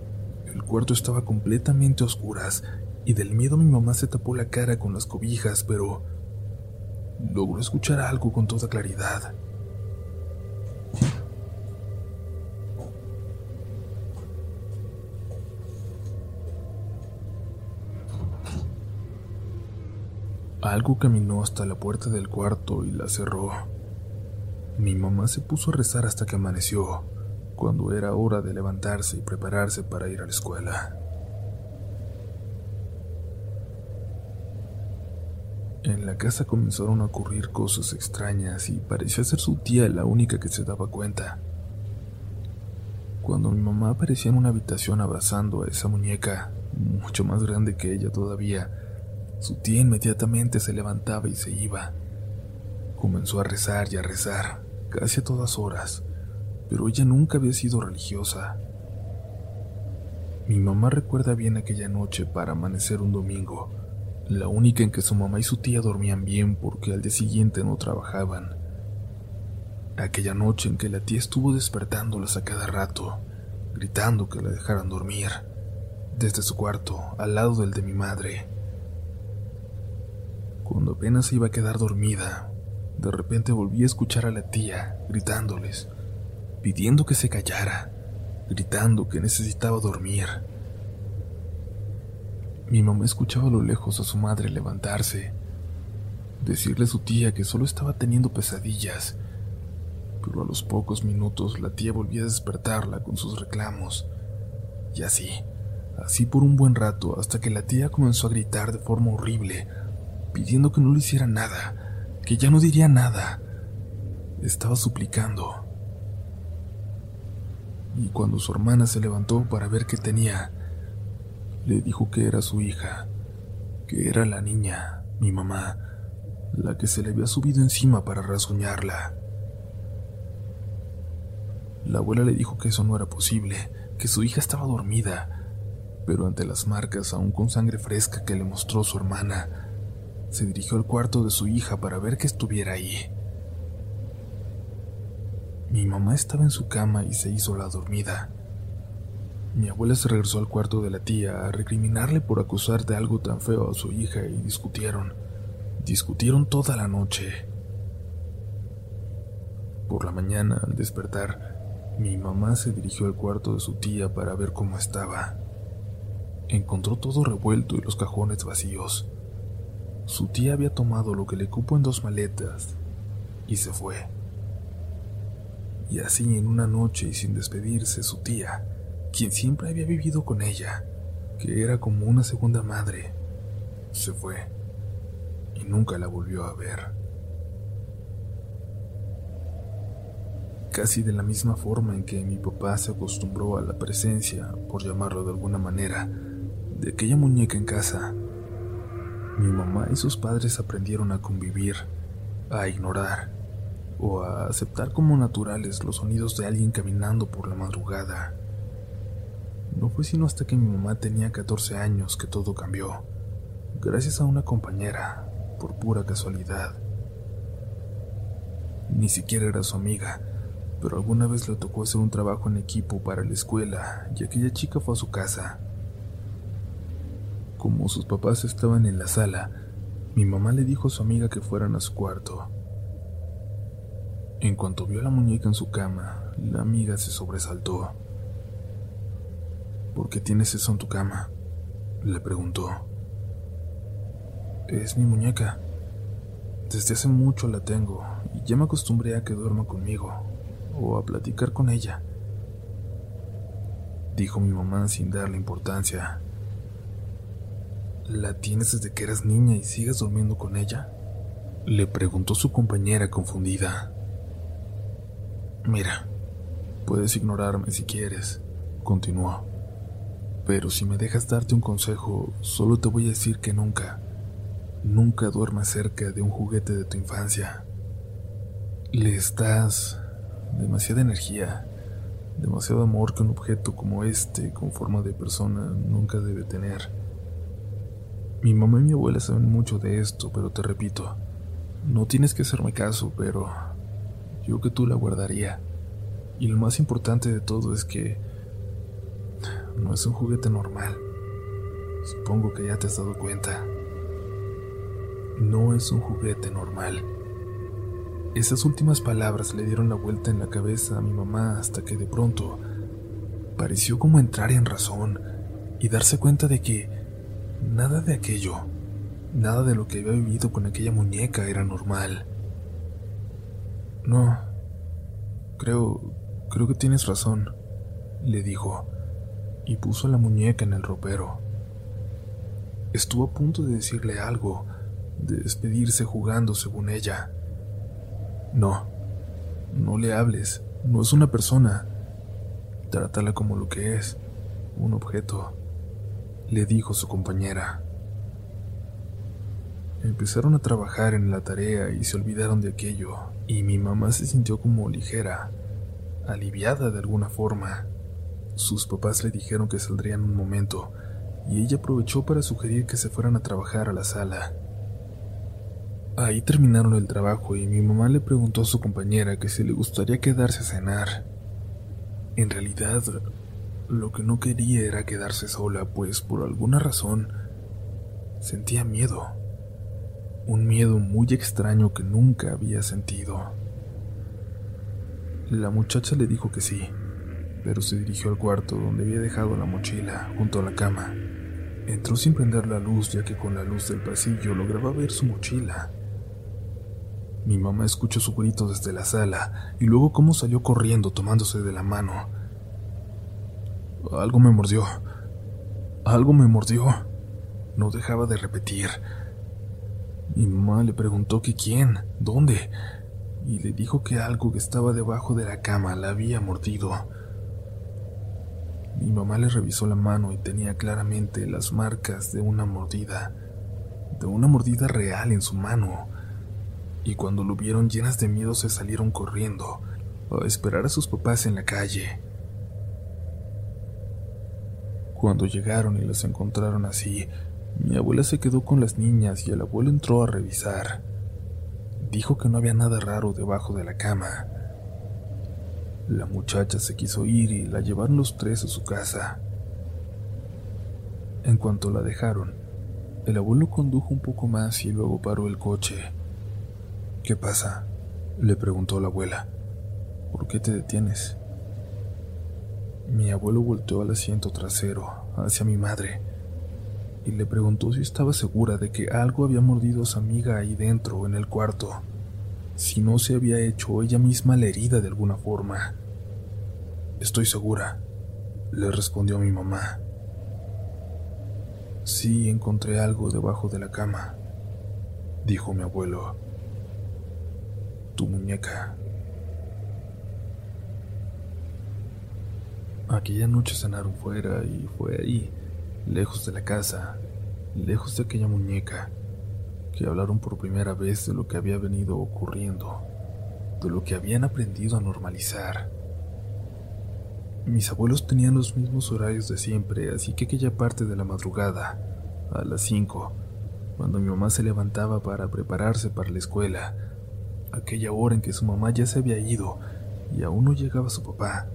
El cuarto estaba completamente a oscuras y del miedo mi mamá se tapó la cara con las cobijas, pero logró escuchar algo con toda claridad. Algo caminó hasta la puerta del cuarto y la cerró. Mi mamá se puso a rezar hasta que amaneció, cuando era hora de levantarse y prepararse para ir a la escuela. En la casa comenzaron a ocurrir cosas extrañas y parecía ser su tía la única que se daba cuenta. Cuando mi mamá aparecía en una habitación abrazando a esa muñeca, mucho más grande que ella todavía, su tía inmediatamente se levantaba y se iba. Comenzó a rezar y a rezar, casi a todas horas, pero ella nunca había sido religiosa. Mi mamá recuerda bien aquella noche para amanecer un domingo, la única en que su mamá y su tía dormían bien porque al día siguiente no trabajaban. Aquella noche en que la tía estuvo despertándolas a cada rato, gritando que la dejaran dormir, desde su cuarto, al lado del de mi madre. Cuando apenas iba a quedar dormida, de repente volví a escuchar a la tía gritándoles, pidiendo que se callara, gritando que necesitaba dormir. Mi mamá escuchaba a lo lejos a su madre levantarse, decirle a su tía que solo estaba teniendo pesadillas, pero a los pocos minutos la tía volvía a despertarla con sus reclamos. Y así, así por un buen rato, hasta que la tía comenzó a gritar de forma horrible, pidiendo que no le hiciera nada, que ya no diría nada. Estaba suplicando. Y cuando su hermana se levantó para ver qué tenía, le dijo que era su hija, que era la niña, mi mamá, la que se le había subido encima para rasguñarla. La abuela le dijo que eso no era posible, que su hija estaba dormida, pero ante las marcas, aún con sangre fresca que le mostró su hermana, se dirigió al cuarto de su hija para ver que estuviera ahí. Mi mamá estaba en su cama y se hizo la dormida. Mi abuela se regresó al cuarto de la tía a recriminarle por acusar de algo tan feo a su hija y discutieron. Discutieron toda la noche. Por la mañana, al despertar, mi mamá se dirigió al cuarto de su tía para ver cómo estaba. Encontró todo revuelto y los cajones vacíos. Su tía había tomado lo que le cupo en dos maletas y se fue. Y así en una noche y sin despedirse, su tía, quien siempre había vivido con ella, que era como una segunda madre, se fue y nunca la volvió a ver. Casi de la misma forma en que mi papá se acostumbró a la presencia, por llamarlo de alguna manera, de aquella muñeca en casa, mi mamá y sus padres aprendieron a convivir, a ignorar o a aceptar como naturales los sonidos de alguien caminando por la madrugada. No fue sino hasta que mi mamá tenía 14 años que todo cambió, gracias a una compañera, por pura casualidad. Ni siquiera era su amiga, pero alguna vez le tocó hacer un trabajo en equipo para la escuela y aquella chica fue a su casa. Como sus papás estaban en la sala, mi mamá le dijo a su amiga que fueran a su cuarto. En cuanto vio a la muñeca en su cama, la amiga se sobresaltó. ¿Por qué tienes eso en tu cama? Le preguntó. Es mi muñeca. Desde hace mucho la tengo y ya me acostumbré a que duerma conmigo o a platicar con ella. Dijo mi mamá sin darle importancia. ¿La tienes desde que eras niña y sigues durmiendo con ella? Le preguntó su compañera confundida. Mira, puedes ignorarme si quieres, continuó. Pero si me dejas darte un consejo, solo te voy a decir que nunca, nunca duermas cerca de un juguete de tu infancia. Le estás demasiada energía, demasiado amor que un objeto como este, con forma de persona, nunca debe tener. Mi mamá y mi abuela saben mucho de esto, pero te repito, no tienes que hacerme caso, pero yo que tú la guardaría. Y lo más importante de todo es que no es un juguete normal. Supongo que ya te has dado cuenta. No es un juguete normal. Esas últimas palabras le dieron la vuelta en la cabeza a mi mamá hasta que de pronto pareció como entrar en razón y darse cuenta de que nada de aquello, nada de lo que había vivido con aquella muñeca era normal. No, creo, creo que tienes razón, le dijo y puso la muñeca en el ropero. Estuvo a punto de decirle algo, de despedirse jugando según ella. No, no le hables, no es una persona. Trátala como lo que es, un objeto, le dijo su compañera. Empezaron a trabajar en la tarea y se olvidaron de aquello, y mi mamá se sintió como ligera, aliviada de alguna forma. Sus papás le dijeron que saldrían un momento, y ella aprovechó para sugerir que se fueran a trabajar a la sala. Ahí terminaron el trabajo y mi mamá le preguntó a su compañera que si le gustaría quedarse a cenar. En realidad, lo que no quería era quedarse sola, pues por alguna razón sentía miedo. Un miedo muy extraño que nunca había sentido. La muchacha le dijo que sí, pero se dirigió al cuarto donde había dejado la mochila, junto a la cama. Entró sin prender la luz ya que con la luz del pasillo lograba ver su mochila. Mi mamá escuchó su grito desde la sala y luego cómo salió corriendo tomándose de la mano. Algo me mordió. Algo me mordió. No dejaba de repetir. Mi mamá le preguntó que quién, dónde, y le dijo que algo que estaba debajo de la cama la había mordido. Mi mamá le revisó la mano y tenía claramente las marcas de una mordida, de una mordida real en su mano, y cuando lo vieron llenas de miedo se salieron corriendo a esperar a sus papás en la calle. Cuando llegaron y las encontraron así, mi abuela se quedó con las niñas y el abuelo entró a revisar. Dijo que no había nada raro debajo de la cama, la muchacha se quiso ir y la llevaron los tres a su casa. En cuanto la dejaron, el abuelo condujo un poco más y luego paró el coche. ¿Qué pasa? le preguntó la abuela. ¿Por qué te detienes? Mi abuelo volteó al asiento trasero, hacia mi madre, y le preguntó si estaba segura de que algo había mordido a su amiga ahí dentro, en el cuarto si no se había hecho ella misma la herida de alguna forma. Estoy segura, le respondió mi mamá. Sí, encontré algo debajo de la cama, dijo mi abuelo. Tu muñeca. Aquella noche cenaron fuera y fue ahí, lejos de la casa, lejos de aquella muñeca, que hablaron por primera vez de lo que había venido ocurriendo, de lo que habían aprendido a normalizar. Mis abuelos tenían los mismos horarios de siempre, así que aquella parte de la madrugada, a las 5, cuando mi mamá se levantaba para prepararse para la escuela, aquella hora en que su mamá ya se había ido y aún no llegaba su papá,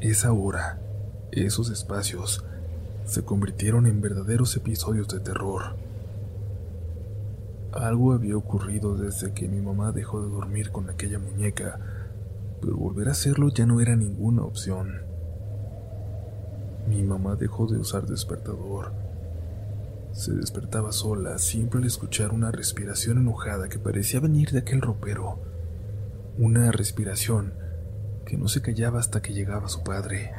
esa hora, esos espacios, se convirtieron en verdaderos episodios de terror. Algo había ocurrido desde que mi mamá dejó de dormir con aquella muñeca, pero volver a hacerlo ya no era ninguna opción. Mi mamá dejó de usar despertador. Se despertaba sola siempre al escuchar una respiración enojada que parecía venir de aquel ropero. Una respiración que no se callaba hasta que llegaba su padre.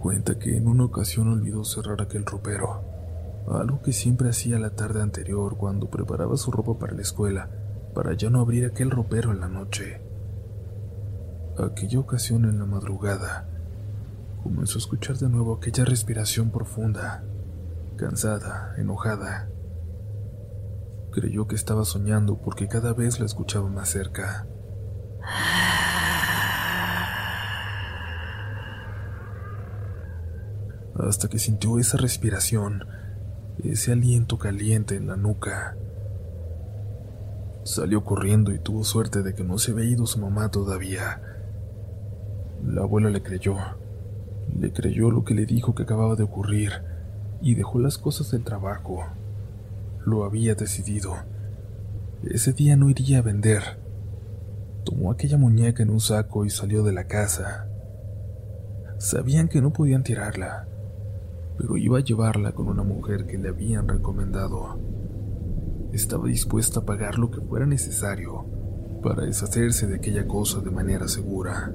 Cuenta que en una ocasión olvidó cerrar aquel ropero, algo que siempre hacía la tarde anterior cuando preparaba su ropa para la escuela, para ya no abrir aquel ropero en la noche. Aquella ocasión en la madrugada, comenzó a escuchar de nuevo aquella respiración profunda, cansada, enojada. Creyó que estaba soñando porque cada vez la escuchaba más cerca. Hasta que sintió esa respiración, ese aliento caliente en la nuca. Salió corriendo y tuvo suerte de que no se había ido su mamá todavía. La abuela le creyó. Le creyó lo que le dijo que acababa de ocurrir y dejó las cosas del trabajo. Lo había decidido. Ese día no iría a vender. Tomó aquella muñeca en un saco y salió de la casa. Sabían que no podían tirarla, pero iba a llevarla con una mujer que le habían recomendado. Estaba dispuesta a pagar lo que fuera necesario para deshacerse de aquella cosa de manera segura.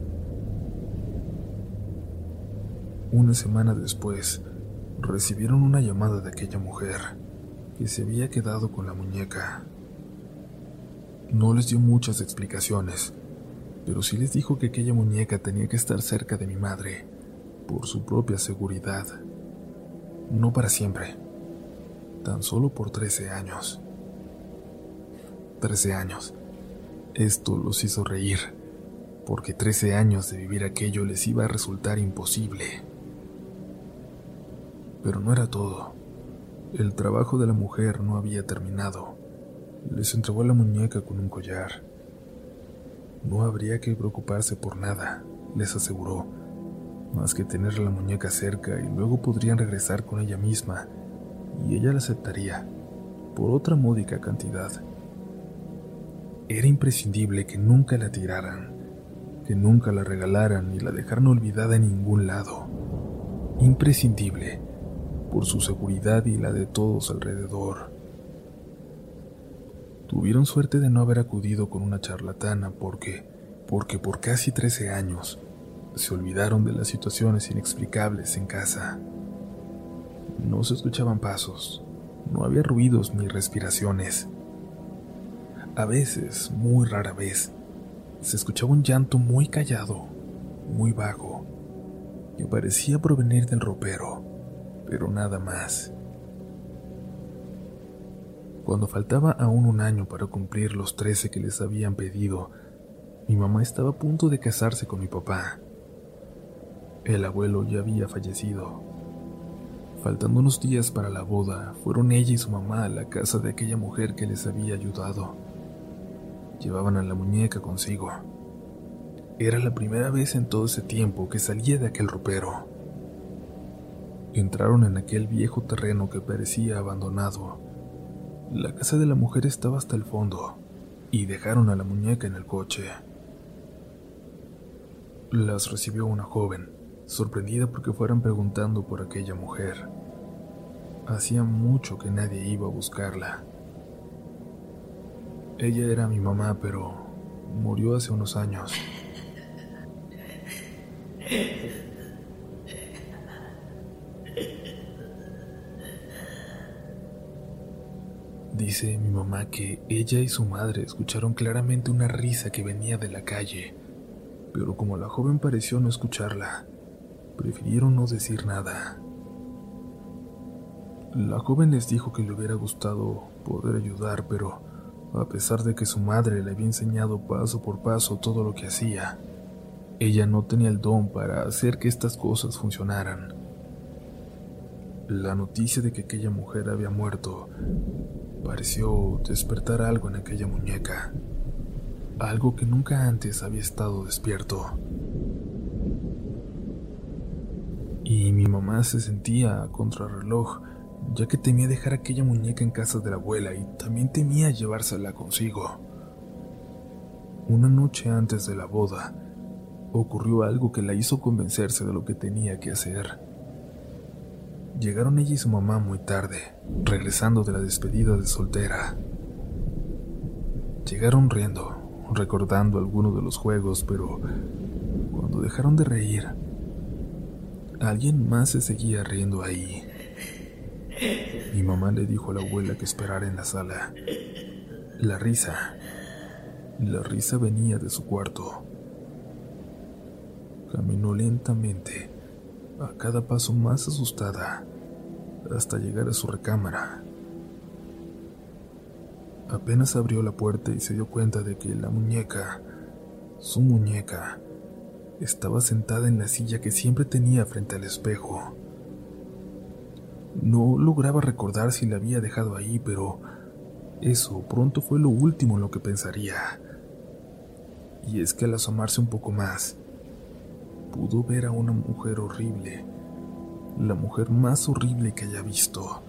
Una semana después, recibieron una llamada de aquella mujer que se había quedado con la muñeca. No les dio muchas explicaciones, pero sí les dijo que aquella muñeca tenía que estar cerca de mi madre, por su propia seguridad. No para siempre, tan solo por 13 años. 13 años. Esto los hizo reír, porque 13 años de vivir aquello les iba a resultar imposible. Pero no era todo. El trabajo de la mujer no había terminado. Les entregó la muñeca con un collar. No habría que preocuparse por nada, les aseguró, más que tener la muñeca cerca y luego podrían regresar con ella misma, y ella la aceptaría, por otra módica cantidad. Era imprescindible que nunca la tiraran, que nunca la regalaran ni la dejaran olvidada en ningún lado. Imprescindible por su seguridad y la de todos alrededor. Tuvieron suerte de no haber acudido con una charlatana porque, porque por casi 13 años, se olvidaron de las situaciones inexplicables en casa. No se escuchaban pasos, no había ruidos ni respiraciones. A veces, muy rara vez, se escuchaba un llanto muy callado, muy vago, que parecía provenir del ropero pero nada más. Cuando faltaba aún un año para cumplir los trece que les habían pedido, mi mamá estaba a punto de casarse con mi papá. El abuelo ya había fallecido. Faltando unos días para la boda, fueron ella y su mamá a la casa de aquella mujer que les había ayudado. Llevaban a la muñeca consigo. Era la primera vez en todo ese tiempo que salía de aquel ropero. Entraron en aquel viejo terreno que parecía abandonado. La casa de la mujer estaba hasta el fondo y dejaron a la muñeca en el coche. Las recibió una joven, sorprendida porque fueran preguntando por aquella mujer. Hacía mucho que nadie iba a buscarla. Ella era mi mamá, pero murió hace unos años. Dice mi mamá que ella y su madre escucharon claramente una risa que venía de la calle, pero como la joven pareció no escucharla, prefirieron no decir nada. La joven les dijo que le hubiera gustado poder ayudar, pero a pesar de que su madre le había enseñado paso por paso todo lo que hacía, ella no tenía el don para hacer que estas cosas funcionaran. La noticia de que aquella mujer había muerto pareció despertar algo en aquella muñeca, algo que nunca antes había estado despierto. Y mi mamá se sentía a contrarreloj, ya que temía dejar aquella muñeca en casa de la abuela y también temía llevársela consigo. Una noche antes de la boda, ocurrió algo que la hizo convencerse de lo que tenía que hacer. Llegaron ella y su mamá muy tarde, regresando de la despedida de soltera. Llegaron riendo, recordando algunos de los juegos, pero cuando dejaron de reír, alguien más se seguía riendo ahí. Mi mamá le dijo a la abuela que esperara en la sala. La risa, la risa venía de su cuarto. Caminó lentamente a cada paso más asustada, hasta llegar a su recámara. Apenas abrió la puerta y se dio cuenta de que la muñeca, su muñeca, estaba sentada en la silla que siempre tenía frente al espejo. No lograba recordar si la había dejado ahí, pero eso pronto fue lo último en lo que pensaría. Y es que al asomarse un poco más, pudo ver a una mujer horrible, la mujer más horrible que haya visto.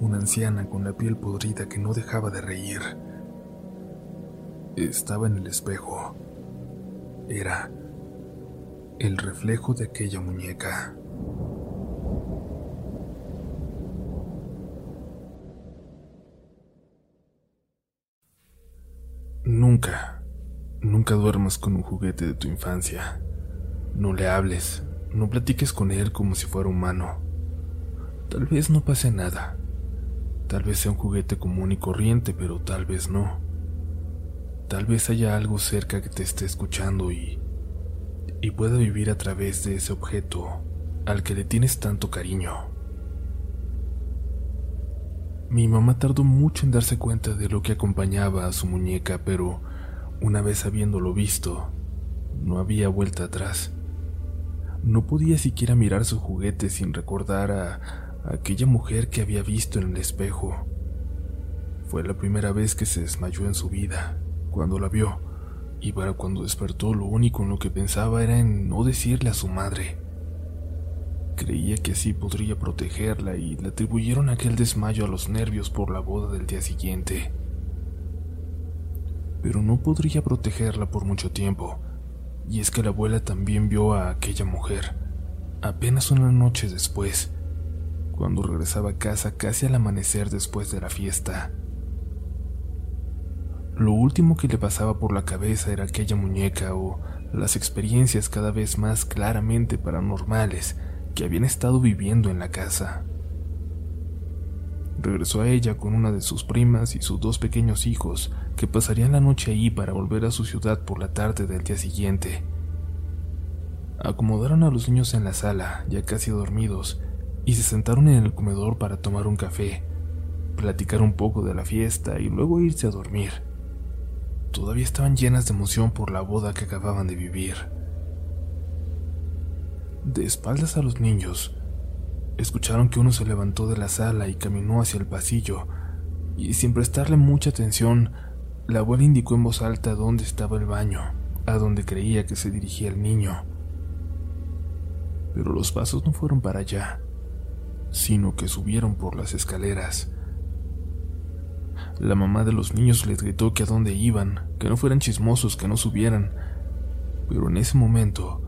Una anciana con la piel podrida que no dejaba de reír. Estaba en el espejo. Era el reflejo de aquella muñeca. Nunca, nunca duermas con un juguete de tu infancia. No le hables, no platiques con él como si fuera humano. Tal vez no pase nada. Tal vez sea un juguete común y corriente, pero tal vez no. Tal vez haya algo cerca que te esté escuchando y y pueda vivir a través de ese objeto al que le tienes tanto cariño. Mi mamá tardó mucho en darse cuenta de lo que acompañaba a su muñeca, pero una vez habiéndolo visto, no había vuelta atrás. No podía siquiera mirar su juguete sin recordar a, aquella mujer que había visto en el espejo. Fue la primera vez que se desmayó en su vida, cuando la vio, y para cuando despertó lo único en lo que pensaba era en no decirle a su madre. Creía que así podría protegerla y le atribuyeron aquel desmayo a los nervios por la boda del día siguiente. Pero no podría protegerla por mucho tiempo, y es que la abuela también vio a aquella mujer, apenas una noche después, cuando regresaba a casa casi al amanecer después de la fiesta. Lo último que le pasaba por la cabeza era aquella muñeca o las experiencias cada vez más claramente paranormales que habían estado viviendo en la casa. Regresó a ella con una de sus primas y sus dos pequeños hijos, que pasarían la noche ahí para volver a su ciudad por la tarde del día siguiente. Acomodaron a los niños en la sala, ya casi dormidos, y se sentaron en el comedor para tomar un café, platicar un poco de la fiesta y luego irse a dormir. Todavía estaban llenas de emoción por la boda que acababan de vivir. De espaldas a los niños, Escucharon que uno se levantó de la sala y caminó hacia el pasillo, y sin prestarle mucha atención, la abuela indicó en voz alta dónde estaba el baño, a donde creía que se dirigía el niño. Pero los pasos no fueron para allá, sino que subieron por las escaleras. La mamá de los niños les gritó que a dónde iban, que no fueran chismosos, que no subieran, pero en ese momento,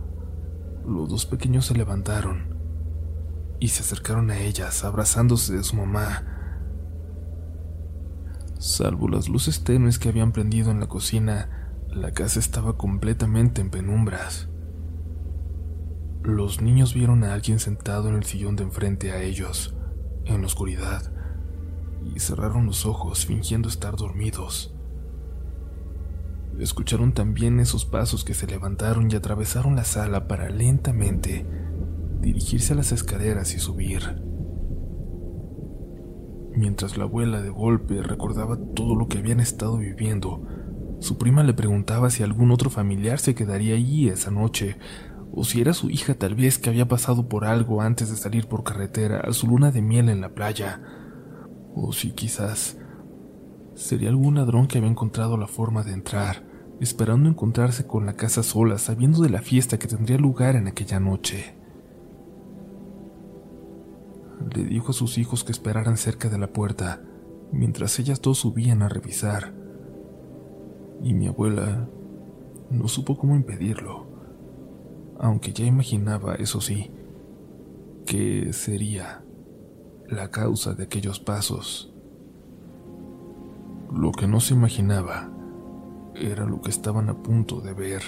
los dos pequeños se levantaron y se acercaron a ellas, abrazándose de su mamá. Salvo las luces tenues que habían prendido en la cocina, la casa estaba completamente en penumbras. Los niños vieron a alguien sentado en el sillón de enfrente a ellos, en la oscuridad, y cerraron los ojos fingiendo estar dormidos. Escucharon también esos pasos que se levantaron y atravesaron la sala para lentamente dirigirse a las escaleras y subir. Mientras la abuela de golpe recordaba todo lo que habían estado viviendo, su prima le preguntaba si algún otro familiar se quedaría allí esa noche, o si era su hija tal vez que había pasado por algo antes de salir por carretera a su luna de miel en la playa, o si quizás sería algún ladrón que había encontrado la forma de entrar, esperando encontrarse con la casa sola, sabiendo de la fiesta que tendría lugar en aquella noche. Le dijo a sus hijos que esperaran cerca de la puerta, mientras ellas dos subían a revisar. Y mi abuela no supo cómo impedirlo aunque ya imaginaba, eso sí, que sería la causa de aquellos pasos. Lo que no se imaginaba era lo que estaban a punto de ver.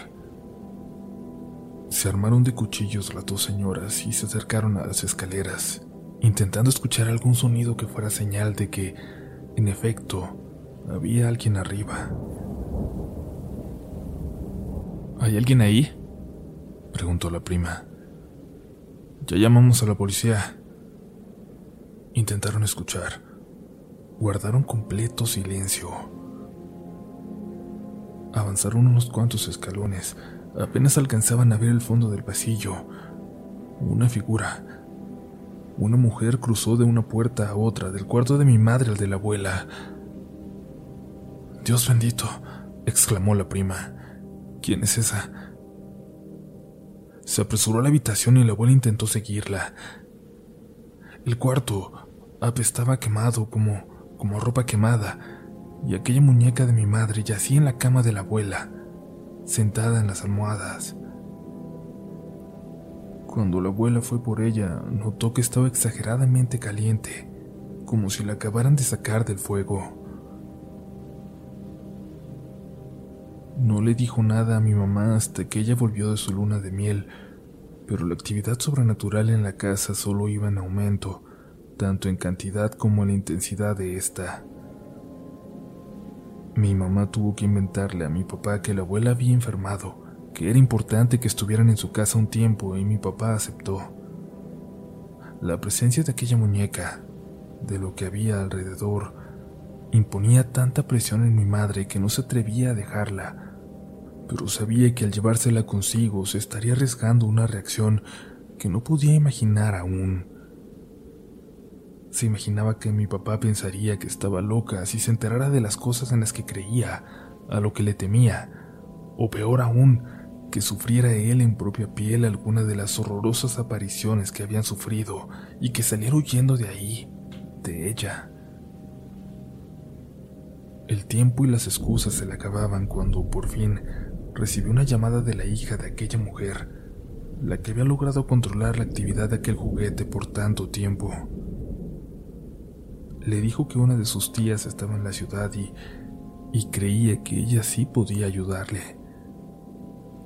Se armaron de cuchillos las dos señoras y se acercaron a las escaleras, intentando escuchar algún sonido que fuera señal de que, en efecto, había alguien arriba. ¿Hay alguien ahí? preguntó la prima. Ya llamamos a la policía. Intentaron escuchar. Guardaron completo silencio. Avanzaron unos cuantos escalones. Apenas alcanzaban a ver el fondo del pasillo. Una figura. Una mujer cruzó de una puerta a otra, del cuarto de mi madre al de la abuela. Dios bendito, exclamó la prima. ¿Quién es esa? Se apresuró a la habitación y la abuela intentó seguirla. El cuarto apestaba quemado como, como ropa quemada, y aquella muñeca de mi madre yacía en la cama de la abuela, sentada en las almohadas. Cuando la abuela fue por ella, notó que estaba exageradamente caliente, como si la acabaran de sacar del fuego. No le dijo nada a mi mamá hasta que ella volvió de su luna de miel, pero la actividad sobrenatural en la casa solo iba en aumento, tanto en cantidad como en intensidad de esta. Mi mamá tuvo que inventarle a mi papá que la abuela había enfermado, que era importante que estuvieran en su casa un tiempo y mi papá aceptó. La presencia de aquella muñeca, de lo que había alrededor, imponía tanta presión en mi madre que no se atrevía a dejarla, pero sabía que al llevársela consigo se estaría arriesgando una reacción que no podía imaginar aún. Se imaginaba que mi papá pensaría que estaba loca si se enterara de las cosas en las que creía, a lo que le temía, o peor aún, que sufriera él en propia piel alguna de las horrorosas apariciones que habían sufrido y que saliera huyendo de ahí, de ella. El tiempo y las excusas se le acababan cuando, por fin, recibió una llamada de la hija de aquella mujer, la que había logrado controlar la actividad de aquel juguete por tanto tiempo. Le dijo que una de sus tías estaba en la ciudad y, y creía que ella sí podía ayudarle.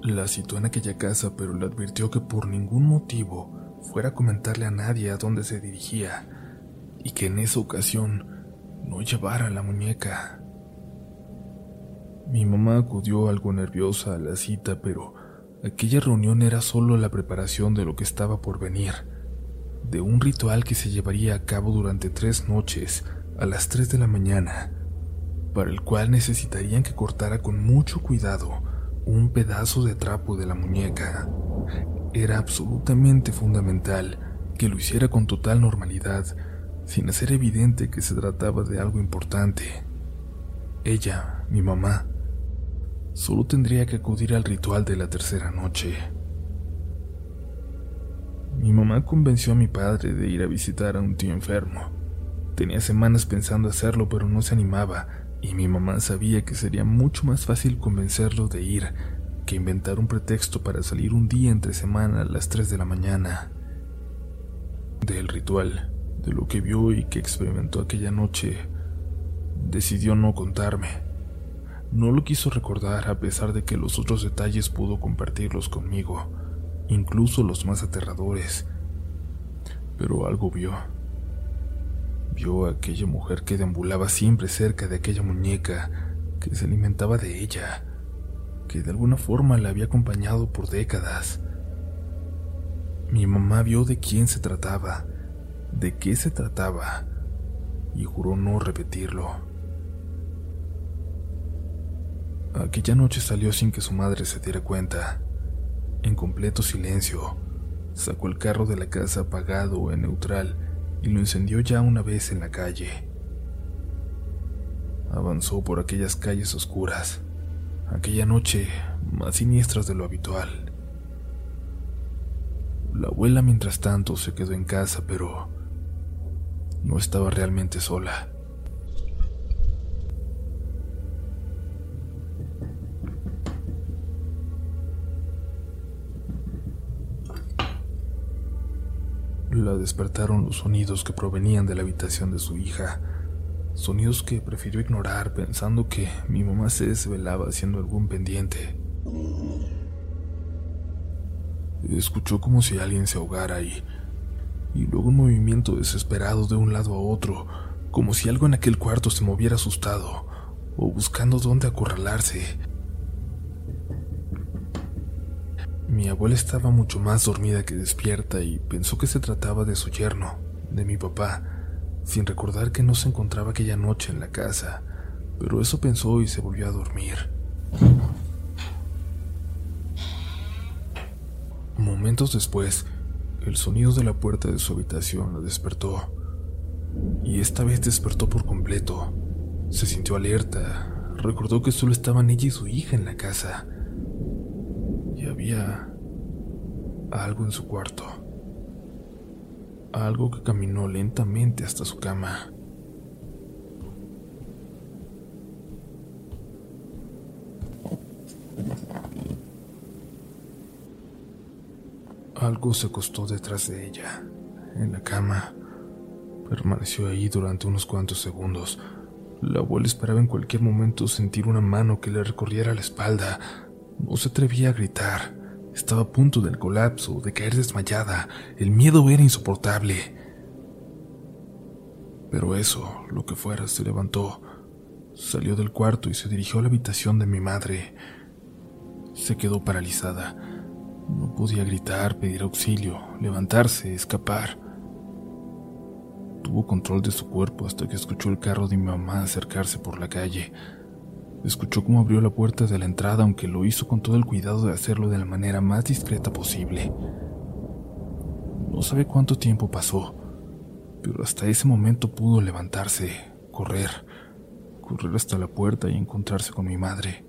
La citó en aquella casa, pero le advirtió que por ningún motivo fuera a comentarle a nadie a dónde se dirigía y que en esa ocasión no llevara la muñeca. Mi mamá acudió algo nerviosa a la cita, pero aquella reunión era solo la preparación de lo que estaba por venir, de un ritual que se llevaría a cabo durante tres noches a las tres de la mañana, para el cual necesitarían que cortara con mucho cuidado un pedazo de trapo de la muñeca. Era absolutamente fundamental que lo hiciera con total normalidad, sin hacer evidente que se trataba de algo importante. Ella, mi mamá, Solo tendría que acudir al ritual de la tercera noche. Mi mamá convenció a mi padre de ir a visitar a un tío enfermo. Tenía semanas pensando hacerlo, pero no se animaba, y mi mamá sabía que sería mucho más fácil convencerlo de ir que inventar un pretexto para salir un día entre semana a las 3 de la mañana. Del ritual, de lo que vio y que experimentó aquella noche, decidió no contarme. No lo quiso recordar a pesar de que los otros detalles pudo compartirlos conmigo, incluso los más aterradores. Pero algo vio. Vio a aquella mujer que deambulaba siempre cerca de aquella muñeca, que se alimentaba de ella, que de alguna forma la había acompañado por décadas. Mi mamá vio de quién se trataba, de qué se trataba, y juró no repetirlo. Aquella noche salió sin que su madre se diera cuenta. En completo silencio, sacó el carro de la casa apagado en neutral y lo encendió ya una vez en la calle. Avanzó por aquellas calles oscuras, aquella noche más siniestras de lo habitual. La abuela mientras tanto se quedó en casa, pero no estaba realmente sola. La despertaron los sonidos que provenían de la habitación de su hija, sonidos que prefirió ignorar pensando que mi mamá se desvelaba haciendo algún pendiente. Escuchó como si alguien se ahogara y, y luego un movimiento desesperado de un lado a otro, como si algo en aquel cuarto se moviera asustado o buscando dónde acorralarse. Mi abuela estaba mucho más dormida que despierta y pensó que se trataba de su yerno, de mi papá, sin recordar que no se encontraba aquella noche en la casa, pero eso pensó y se volvió a dormir. Momentos después, el sonido de la puerta de su habitación la despertó, y esta vez despertó por completo. Se sintió alerta, recordó que solo estaban ella y su hija en la casa había algo en su cuarto. Algo que caminó lentamente hasta su cama. Algo se acostó detrás de ella, en la cama. Permaneció ahí durante unos cuantos segundos. La abuela esperaba en cualquier momento sentir una mano que le recorriera la espalda, no se atrevía a gritar. Estaba a punto del colapso, de caer desmayada. El miedo era insoportable. Pero eso, lo que fuera, se levantó, salió del cuarto y se dirigió a la habitación de mi madre. Se quedó paralizada. No podía gritar, pedir auxilio, levantarse, escapar. Tuvo control de su cuerpo hasta que escuchó el carro de mi mamá acercarse por la calle. Escuchó cómo abrió la puerta de la entrada, aunque lo hizo con todo el cuidado de hacerlo de la manera más discreta posible. No sabe cuánto tiempo pasó, pero hasta ese momento pudo levantarse, correr, correr hasta la puerta y encontrarse con mi madre.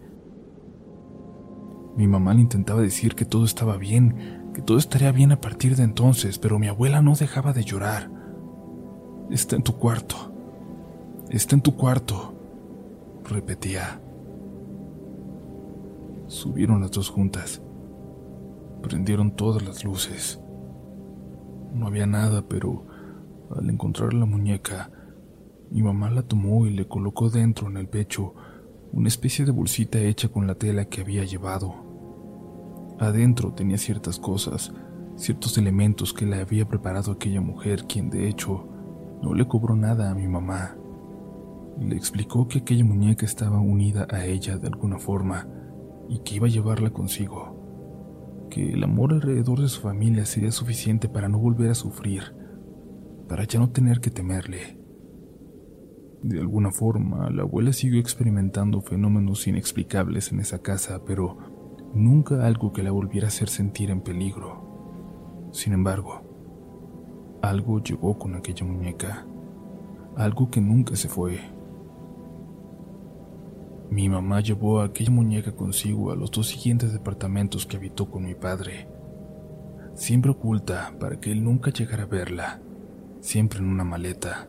Mi mamá le intentaba decir que todo estaba bien, que todo estaría bien a partir de entonces, pero mi abuela no dejaba de llorar. Está en tu cuarto. Está en tu cuarto repetía. Subieron las dos juntas. Prendieron todas las luces. No había nada, pero al encontrar la muñeca, mi mamá la tomó y le colocó dentro en el pecho una especie de bolsita hecha con la tela que había llevado. Adentro tenía ciertas cosas, ciertos elementos que le había preparado aquella mujer, quien de hecho no le cobró nada a mi mamá. Le explicó que aquella muñeca estaba unida a ella de alguna forma y que iba a llevarla consigo, que el amor alrededor de su familia sería suficiente para no volver a sufrir, para ya no tener que temerle. De alguna forma, la abuela siguió experimentando fenómenos inexplicables en esa casa, pero nunca algo que la volviera a hacer sentir en peligro. Sin embargo, algo llegó con aquella muñeca, algo que nunca se fue. Mi mamá llevó a aquella muñeca consigo a los dos siguientes departamentos que habitó con mi padre, siempre oculta para que él nunca llegara a verla, siempre en una maleta.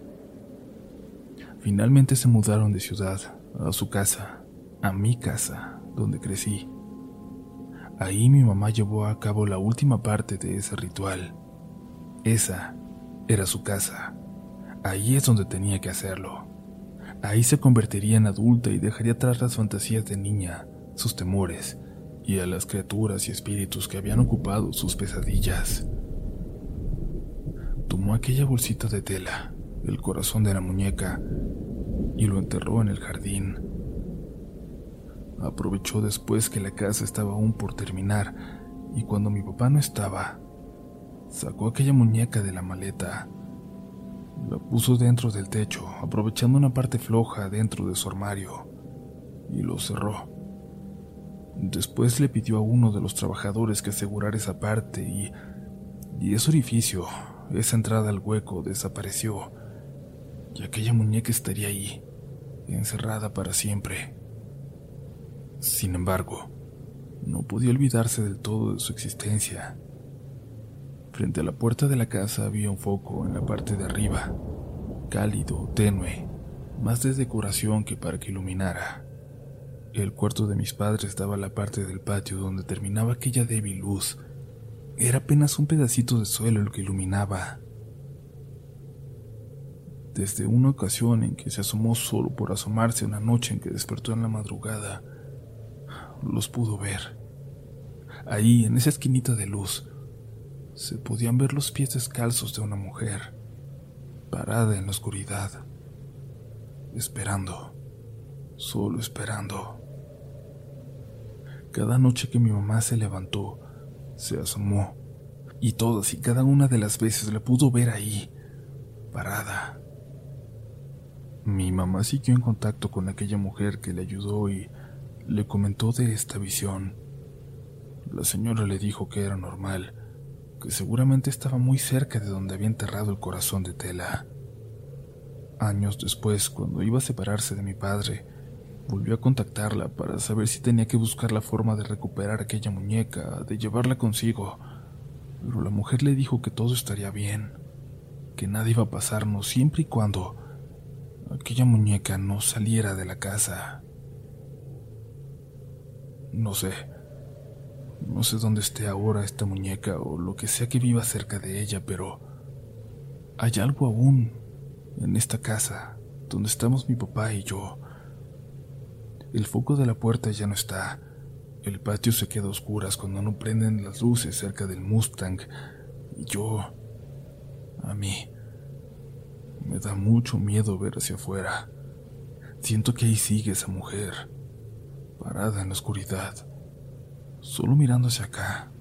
Finalmente se mudaron de ciudad a su casa, a mi casa, donde crecí. Ahí mi mamá llevó a cabo la última parte de ese ritual. Esa era su casa. Ahí es donde tenía que hacerlo. Ahí se convertiría en adulta y dejaría atrás las fantasías de niña, sus temores y a las criaturas y espíritus que habían ocupado sus pesadillas. Tomó aquella bolsita de tela, el corazón de la muñeca, y lo enterró en el jardín. Aprovechó después que la casa estaba aún por terminar y cuando mi papá no estaba, sacó aquella muñeca de la maleta, la puso dentro del techo, aprovechando una parte floja dentro de su armario, y lo cerró. Después le pidió a uno de los trabajadores que asegurara esa parte y, y ese orificio, esa entrada al hueco, desapareció, y aquella muñeca estaría ahí, encerrada para siempre. Sin embargo, no podía olvidarse del todo de su existencia. Frente a la puerta de la casa había un foco en la parte de arriba, cálido, tenue, más de decoración que para que iluminara. El cuarto de mis padres daba a la parte del patio donde terminaba aquella débil luz. Era apenas un pedacito de suelo el que iluminaba. Desde una ocasión en que se asomó solo por asomarse una noche en que despertó en la madrugada, los pudo ver. Ahí, en esa esquinita de luz, se podían ver los pies descalzos de una mujer, parada en la oscuridad, esperando, solo esperando. Cada noche que mi mamá se levantó, se asomó, y todas y cada una de las veces la pudo ver ahí, parada. Mi mamá siguió en contacto con aquella mujer que le ayudó y le comentó de esta visión. La señora le dijo que era normal, que seguramente estaba muy cerca de donde había enterrado el corazón de tela. Años después, cuando iba a separarse de mi padre, volvió a contactarla para saber si tenía que buscar la forma de recuperar aquella muñeca, de llevarla consigo, pero la mujer le dijo que todo estaría bien, que nada iba a pasarnos siempre y cuando aquella muñeca no saliera de la casa. No sé. No sé dónde esté ahora esta muñeca o lo que sea que viva cerca de ella, pero hay algo aún en esta casa donde estamos mi papá y yo. El foco de la puerta ya no está. El patio se queda a oscuras cuando no prenden las luces cerca del Mustang. Y yo... A mí... Me da mucho miedo ver hacia afuera. Siento que ahí sigue esa mujer parada en la oscuridad, solo mirando hacia acá,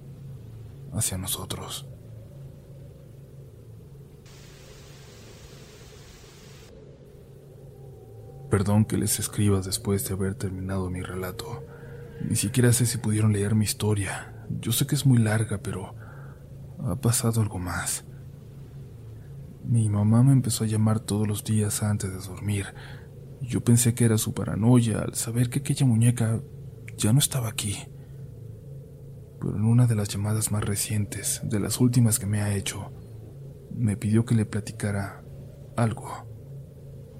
hacia nosotros. Perdón que les escriba después de haber terminado mi relato. Ni siquiera sé si pudieron leer mi historia. Yo sé que es muy larga, pero ha pasado algo más. Mi mamá me empezó a llamar todos los días antes de dormir yo pensé que era su paranoia al saber que aquella muñeca ya no estaba aquí. Pero en una de las llamadas más recientes, de las últimas que me ha hecho, me pidió que le platicara algo.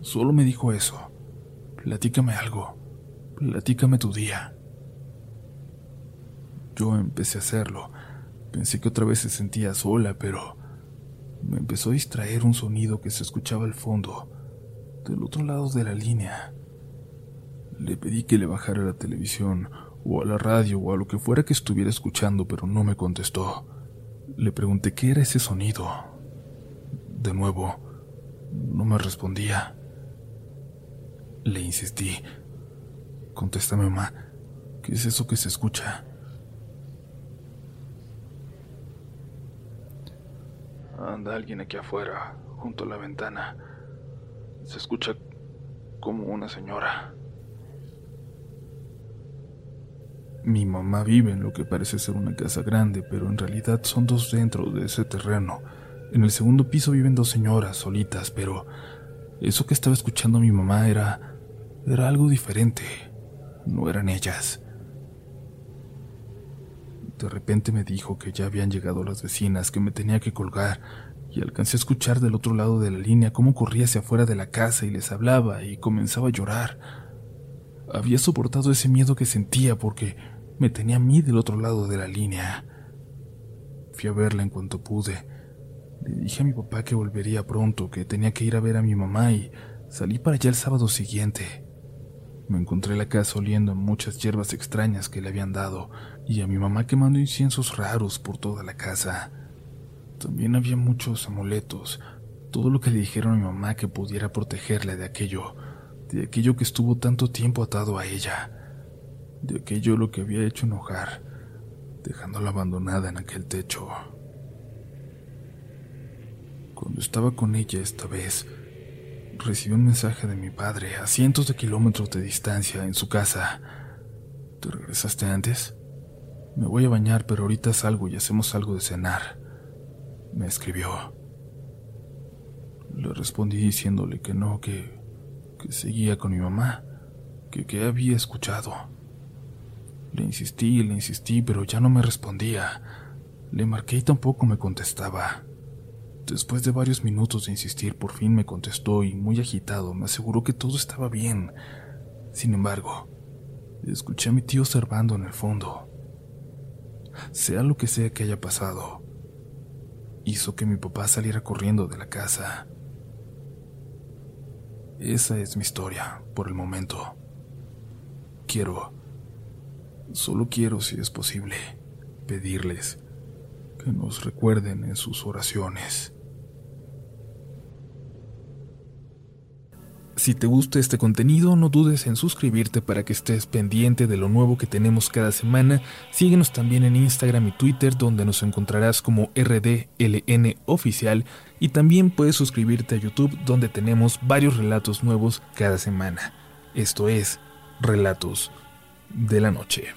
Solo me dijo eso. Platícame algo. Platícame tu día. Yo empecé a hacerlo. Pensé que otra vez se sentía sola, pero me empezó a distraer un sonido que se escuchaba al fondo del otro lado de la línea. Le pedí que le bajara la televisión o a la radio o a lo que fuera que estuviera escuchando, pero no me contestó. Le pregunté qué era ese sonido. De nuevo, no me respondía. Le insistí. Contéstame, mamá. ¿Qué es eso que se escucha? Anda alguien aquí afuera, junto a la ventana. Se escucha como una señora. Mi mamá vive en lo que parece ser una casa grande, pero en realidad son dos dentro de ese terreno. En el segundo piso viven dos señoras solitas, pero eso que estaba escuchando mi mamá era era algo diferente. No eran ellas. De repente me dijo que ya habían llegado las vecinas, que me tenía que colgar, y alcancé a escuchar del otro lado de la línea cómo corría hacia afuera de la casa y les hablaba y comenzaba a llorar. Había soportado ese miedo que sentía porque me tenía a mí del otro lado de la línea. Fui a verla en cuanto pude. Le dije a mi papá que volvería pronto, que tenía que ir a ver a mi mamá y Salí para allá el sábado siguiente. Me encontré la casa oliendo muchas hierbas extrañas que le habían dado y a mi mamá quemando inciensos raros por toda la casa. También había muchos amuletos, todo lo que le dijeron a mi mamá que pudiera protegerle de aquello, de aquello que estuvo tanto tiempo atado a ella, de aquello lo que había hecho enojar, dejándola abandonada en aquel techo. Cuando estaba con ella esta vez, recibí un mensaje de mi padre a cientos de kilómetros de distancia en su casa. ¿Te regresaste antes? Me voy a bañar, pero ahorita salgo y hacemos algo de cenar. Me escribió. Le respondí diciéndole que no, que, que seguía con mi mamá, que, que había escuchado. Le insistí le insistí, pero ya no me respondía. Le marqué y tampoco me contestaba. Después de varios minutos de insistir, por fin me contestó y, muy agitado, me aseguró que todo estaba bien. Sin embargo, escuché a mi tío observando en el fondo. Sea lo que sea que haya pasado, hizo que mi papá saliera corriendo de la casa. Esa es mi historia, por el momento. Quiero, solo quiero, si es posible, pedirles que nos recuerden en sus oraciones. Si te gusta este contenido, no dudes en suscribirte para que estés pendiente de lo nuevo que tenemos cada semana. Síguenos también en Instagram y Twitter, donde nos encontrarás como RDLN Oficial. Y también puedes suscribirte a YouTube, donde tenemos varios relatos nuevos cada semana. Esto es Relatos de la Noche.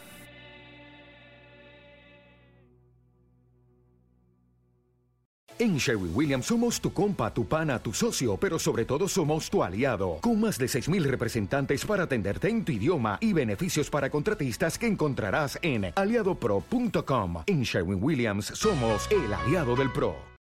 En Sherwin Williams somos tu compa, tu pana, tu socio, pero sobre todo somos tu aliado, con más de 6.000 representantes para atenderte en tu idioma y beneficios para contratistas que encontrarás en aliadopro.com. En Sherwin Williams somos el aliado del PRO.